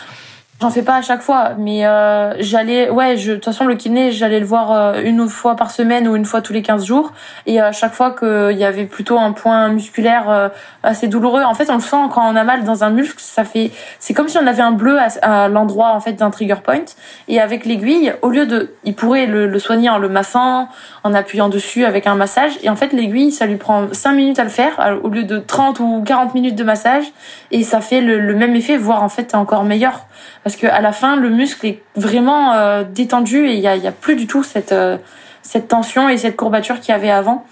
J'en fais pas à chaque fois, mais euh, j'allais, ouais, je, de toute façon le kiné, j'allais le voir euh, une fois par semaine ou une fois tous les 15 jours, et à chaque fois qu'il y avait plutôt un point musculaire euh, assez douloureux, en fait, on le sent quand on a mal dans un muscle, ça fait, c'est comme si on avait un bleu à, l'endroit en fait d'un trigger point, et avec l'aiguille, au lieu de, il pourrait le, le, soigner en le massant, en appuyant dessus avec un massage, et en fait l'aiguille, ça lui prend 5 minutes à le faire au lieu de 30 ou 40 minutes de massage, et ça fait le, le même effet, voire en fait encore meilleur parce que à la fin le muscle est vraiment euh, détendu et il y a, plus du tout euh, cette tension et cette courbature qu'il y avait avant.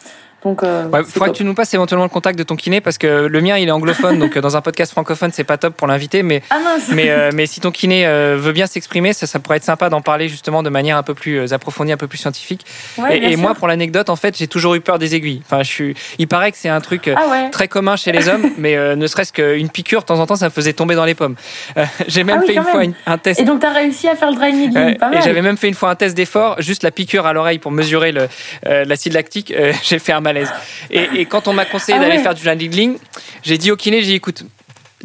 Donc, euh, ouais, faudra que tu nous passes éventuellement le contact de ton kiné parce que le mien il est anglophone, donc dans un podcast francophone c'est pas top pour l'inviter, mais ah mais euh, mais si ton kiné euh, veut bien s'exprimer, ça, ça pourrait être sympa d'en parler justement de manière un peu plus euh, approfondie, un peu plus scientifique. Ouais, et, et moi, pour l'anecdote, en fait, j'ai toujours eu peur des aiguilles. Enfin, je suis. Il paraît que c'est un truc ah ouais. très commun chez les hommes, mais ne serait-ce qu'une piqûre, de temps en temps, ça me faisait tomber dans les pommes. j'ai même ah oui, fait une même. fois une, un test. Et donc, tu as réussi à faire le dry needling, pas mal. Et j'avais même fait une fois un test d'effort, juste la piqûre à l'oreille pour mesurer l'acide lactique. j'ai fait un malaise. Et, et quand on m'a conseillé Ah d'aller ouais. faire du needling, j'ai dit au kiné, j'ai dit écoute,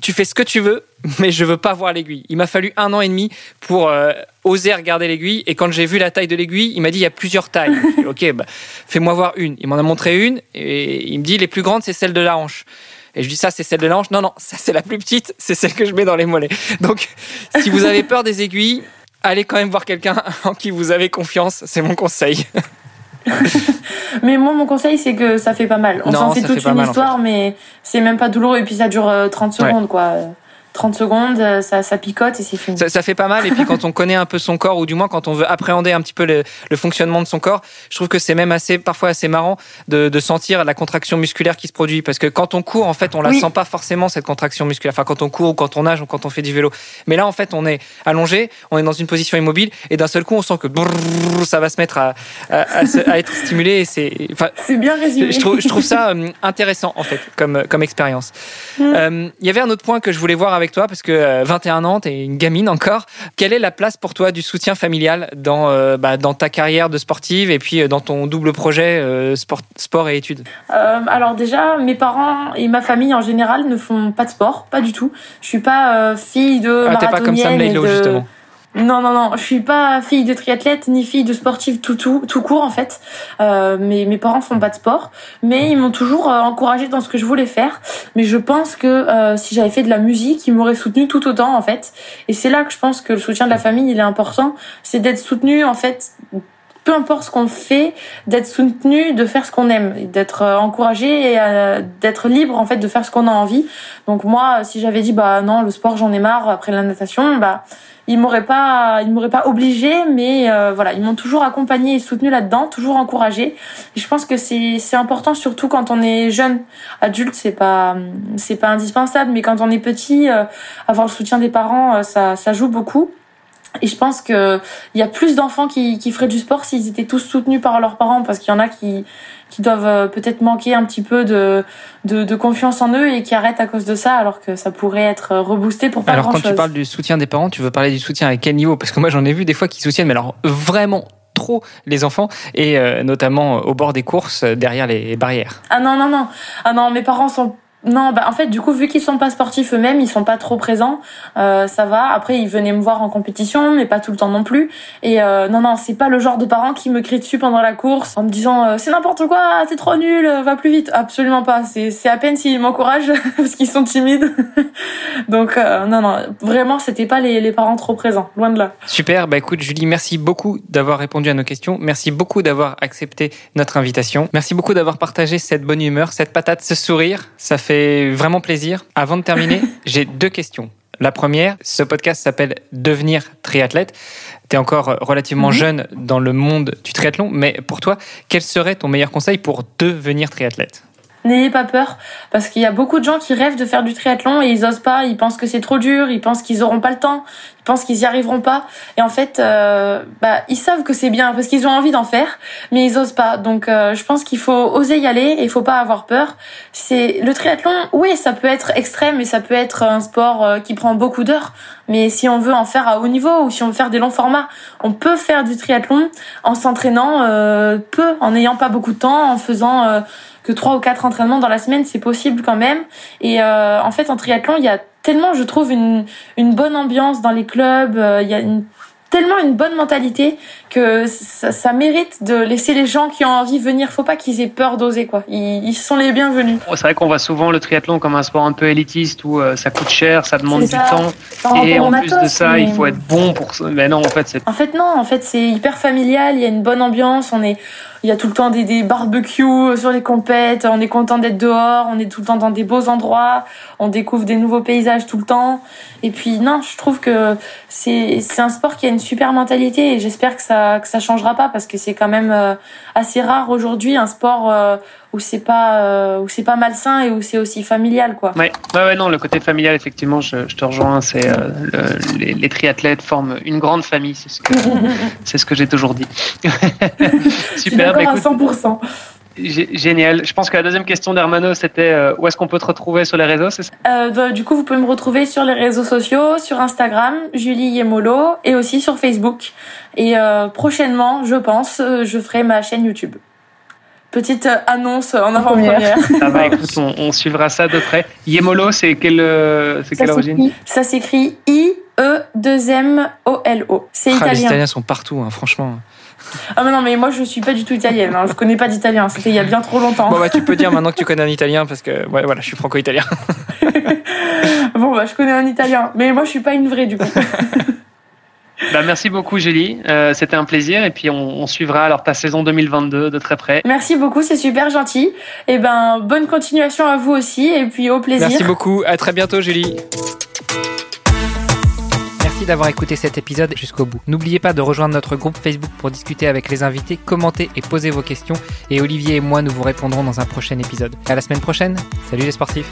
tu fais ce que tu veux, mais je veux pas voir l'aiguille. Il m'a fallu un an et demi pour euh, oser regarder l'aiguille. Et quand j'ai vu la taille de l'aiguille, il m'a dit il y a plusieurs tailles. Dit, ok, bah, fais-moi voir une. Il m'en a montré une et il me dit les plus grandes, c'est celle de la hanche. Et je dis ça, c'est celle de la hanche. Non, non, ça c'est la plus petite, c'est celle que je mets dans les mollets. Donc, si vous avez peur des aiguilles, allez quand même voir quelqu'un en qui vous avez confiance. C'est mon conseil. mais moi, mon conseil, c'est que ça fait pas mal. On s'en fait toute fait une mal, en histoire, mais c'est même pas douloureux. Et puis ça dure euh, 30 Ouais. secondes, quoi. 30 secondes, euh, ça, ça picote et c'est fini. Ça, ça fait pas mal. Et puis quand on connaît un peu son corps, ou du moins quand on veut appréhender un petit peu le, le fonctionnement de son corps, je trouve que c'est même assez, parfois assez marrant de, de sentir la contraction musculaire qui se produit. Parce que quand on court, en fait, on la Oui. sent pas forcément cette contraction musculaire. Enfin, quand on court ou quand on nage ou quand on fait du vélo. Mais là, en fait, on est allongé, on est dans une position immobile, et d'un seul coup, on sent que brrr, ça va se mettre à, à, à se- à être stimulé. C'est, enfin, bien résumé. je trouve, je trouve ça euh, intéressant en fait comme, comme expérience. Mm. Euh, Il y avait un autre point que je voulais voir avec toi parce que euh, 21 ans, tu es une gamine encore. Quelle est la place pour toi du soutien familial dans, euh, bah, dans ta carrière de sportive et puis euh, dans ton double projet euh, sport, sport et études? Euh, alors déjà, mes parents et ma famille en général ne font pas de sport, pas du tout. Je suis pas euh, fille de Ah, pas comme Sam Laidlow de- justement. Non, non, non, je suis pas fille de triathlète ni fille de sportive tout, court en fait. Euh, mes, mes parents font pas de sport, mais ils m'ont toujours euh, encouragée dans ce que je voulais faire. Mais je pense que euh, si j'avais fait de la musique, ils m'auraient soutenu tout autant en fait. Et c'est là que je pense que le soutien de la famille il est important, c'est d'être soutenu en fait. Peu importe ce qu'on fait, d'être soutenu, de faire ce qu'on aime, d'être euh, encouragé et euh, d'être libre en fait de faire ce qu'on a envie. Donc moi, si j'avais dit bah non le sport j'en ai marre après la natation, bah ils m'auraient pas ils m'auraient pas obligé mais euh, voilà ils m'ont toujours accompagné et soutenu là-dedans toujours encouragé. Et je pense que c'est c'est important surtout quand on est jeune. Adulte c'est pas c'est pas indispensable mais quand on est petit euh, avoir le soutien des parents euh, ça ça joue beaucoup et je pense que il y a plus d'enfants qui, qui feraient du sport s'ils étaient tous soutenus par leurs parents parce qu'il y en a qui qui doivent euh, peut-être manquer un petit peu de, de de confiance en eux et qui arrêtent à cause de ça alors que ça pourrait être reboosté pour pas Alors quand chose. tu parles du soutien des parents, tu veux parler du soutien à quel niveau? Parce que moi j'en ai vu des fois qui soutiennent, mais alors vraiment trop les enfants et euh, notamment au bord des courses euh, derrière les barrières. Ah non, non, non. Ah non, mes parents sont. Non, bah en fait, du coup, vu qu'ils sont pas sportifs eux-mêmes, ils sont pas trop présents. Euh, ça va. Après, ils venaient me voir en compétition, mais pas tout le temps non plus. Et euh, non, non, c'est pas le genre de parents qui me crient dessus pendant la course en me disant euh, c'est n'importe quoi, t'es trop nul, euh, va plus vite. Absolument pas. C'est c'est à peine s'ils m'encouragent parce qu'ils sont timides. Donc euh, non, non, vraiment, c'était pas les, les parents trop présents, loin de là. Super, bah écoute Julie, merci beaucoup d'avoir répondu à nos questions, merci beaucoup d'avoir accepté notre invitation, merci beaucoup d'avoir partagé cette bonne humeur, cette patate, ce sourire, ça fait vraiment plaisir. Avant de terminer, j'ai deux questions. La première, ce podcast s'appelle Devenir triathlète. Tu es encore relativement Mhm. jeune dans le monde du triathlon, mais pour toi, quel serait ton meilleur conseil pour devenir triathlète? N'ayez pas peur, parce qu'il y a beaucoup de gens qui rêvent de faire du triathlon et ils osent pas, ils pensent que c'est trop dur, ils pensent qu'ils auront pas le temps, ils pensent qu'ils y arriveront pas. Et en fait, euh, bah, ils savent que c'est bien parce qu'ils ont envie d'en faire, mais ils osent pas. Donc, euh, je pense qu'il faut oser y aller et il faut pas avoir peur. C'est le triathlon, oui, ça peut être extrême et ça peut être un sport euh, qui prend beaucoup d'heures. Mais si on veut en faire à haut niveau ou si on veut faire des longs formats, on peut faire du triathlon en s'entraînant euh, peu, en n'ayant pas beaucoup de temps, en faisant euh, que trois ou quatre entraînements dans la semaine, c'est possible quand même. Et euh, en fait, en triathlon, il y a tellement, je trouve, une, une bonne ambiance dans les clubs. euh, Il y a une, tellement une bonne mentalité que ça, ça mérite de laisser les gens qui ont envie venir. Faut pas qu'ils aient peur d'oser, quoi. Ils, ils sont les bienvenus. C'est vrai qu'on voit souvent le triathlon comme un sport un peu élitiste où euh, ça coûte cher, ça demande du temps. Et en plus de ça, mais- il faut être bon pour ça. Mais non, en fait, c'est En fait, non. En fait, c'est hyper familial. Il y a une bonne ambiance. On est, il y a tout le temps des, barbecues sur les compètes. On est content d'être dehors. On est tout le temps dans des beaux endroits. On découvre des nouveaux paysages tout le temps. Et puis, non, je trouve que c'est, c'est un sport qui a une super mentalité et j'espère que ça, que ça changera pas parce que c'est quand même euh, assez rare aujourd'hui un sport euh, où c'est pas euh, où c'est pas malsain et où c'est aussi familial quoi. Ouais. ouais, ouais, non, le côté familial, effectivement, je, je te rejoins. C'est euh, le- les, les triathlètes forment une grande famille. C'est ce que c'est ce que j'ai toujours dit. Super. bah, à écoute, 100%. gé- génial. Je pense que la deuxième question d'Hermano, c'était euh, où est-ce qu'on peut te retrouver sur les réseaux c'est ça? Euh, bah, du coup, vous pouvez me retrouver sur les réseaux sociaux, sur Instagram, Julie Yemolo, et aussi sur Facebook. Et prochainement, je pense, je ferai ma chaîne YouTube. Petite euh, annonce en avant-première. Ça va, écoute, on, on suivra ça de près. Yemolo, c'est quelle, euh, c'est Ça quelle origine s'écrit. Ça s'écrit I-E-2-M-O-L-O. C'est Ah, les italien. Italiens sont partout, hein, franchement. Ah mais non, mais moi je suis pas du tout italienne. Hein. Je connais pas d'italien. C'était il y a bien trop longtemps. Bon, bah, tu peux dire maintenant que tu connais un italien parce que, ouais, voilà, je suis franco-italien. Bon, bah je connais un italien, mais moi je suis pas une vraie du coup. Bah, merci beaucoup, Julie. Euh, c'était un plaisir. Et puis, on, on suivra alors ta saison 2022 de très près. Merci beaucoup, c'est super gentil. Et ben bonne continuation à vous aussi, et puis au plaisir. Merci beaucoup. À très bientôt, Julie. Merci d'avoir écouté cet épisode jusqu'au bout. N'oubliez pas de rejoindre notre groupe Facebook pour discuter avec les invités, commenter et poser vos questions. Et Olivier et moi, nous vous répondrons dans un prochain épisode. À la semaine prochaine. Salut les sportifs.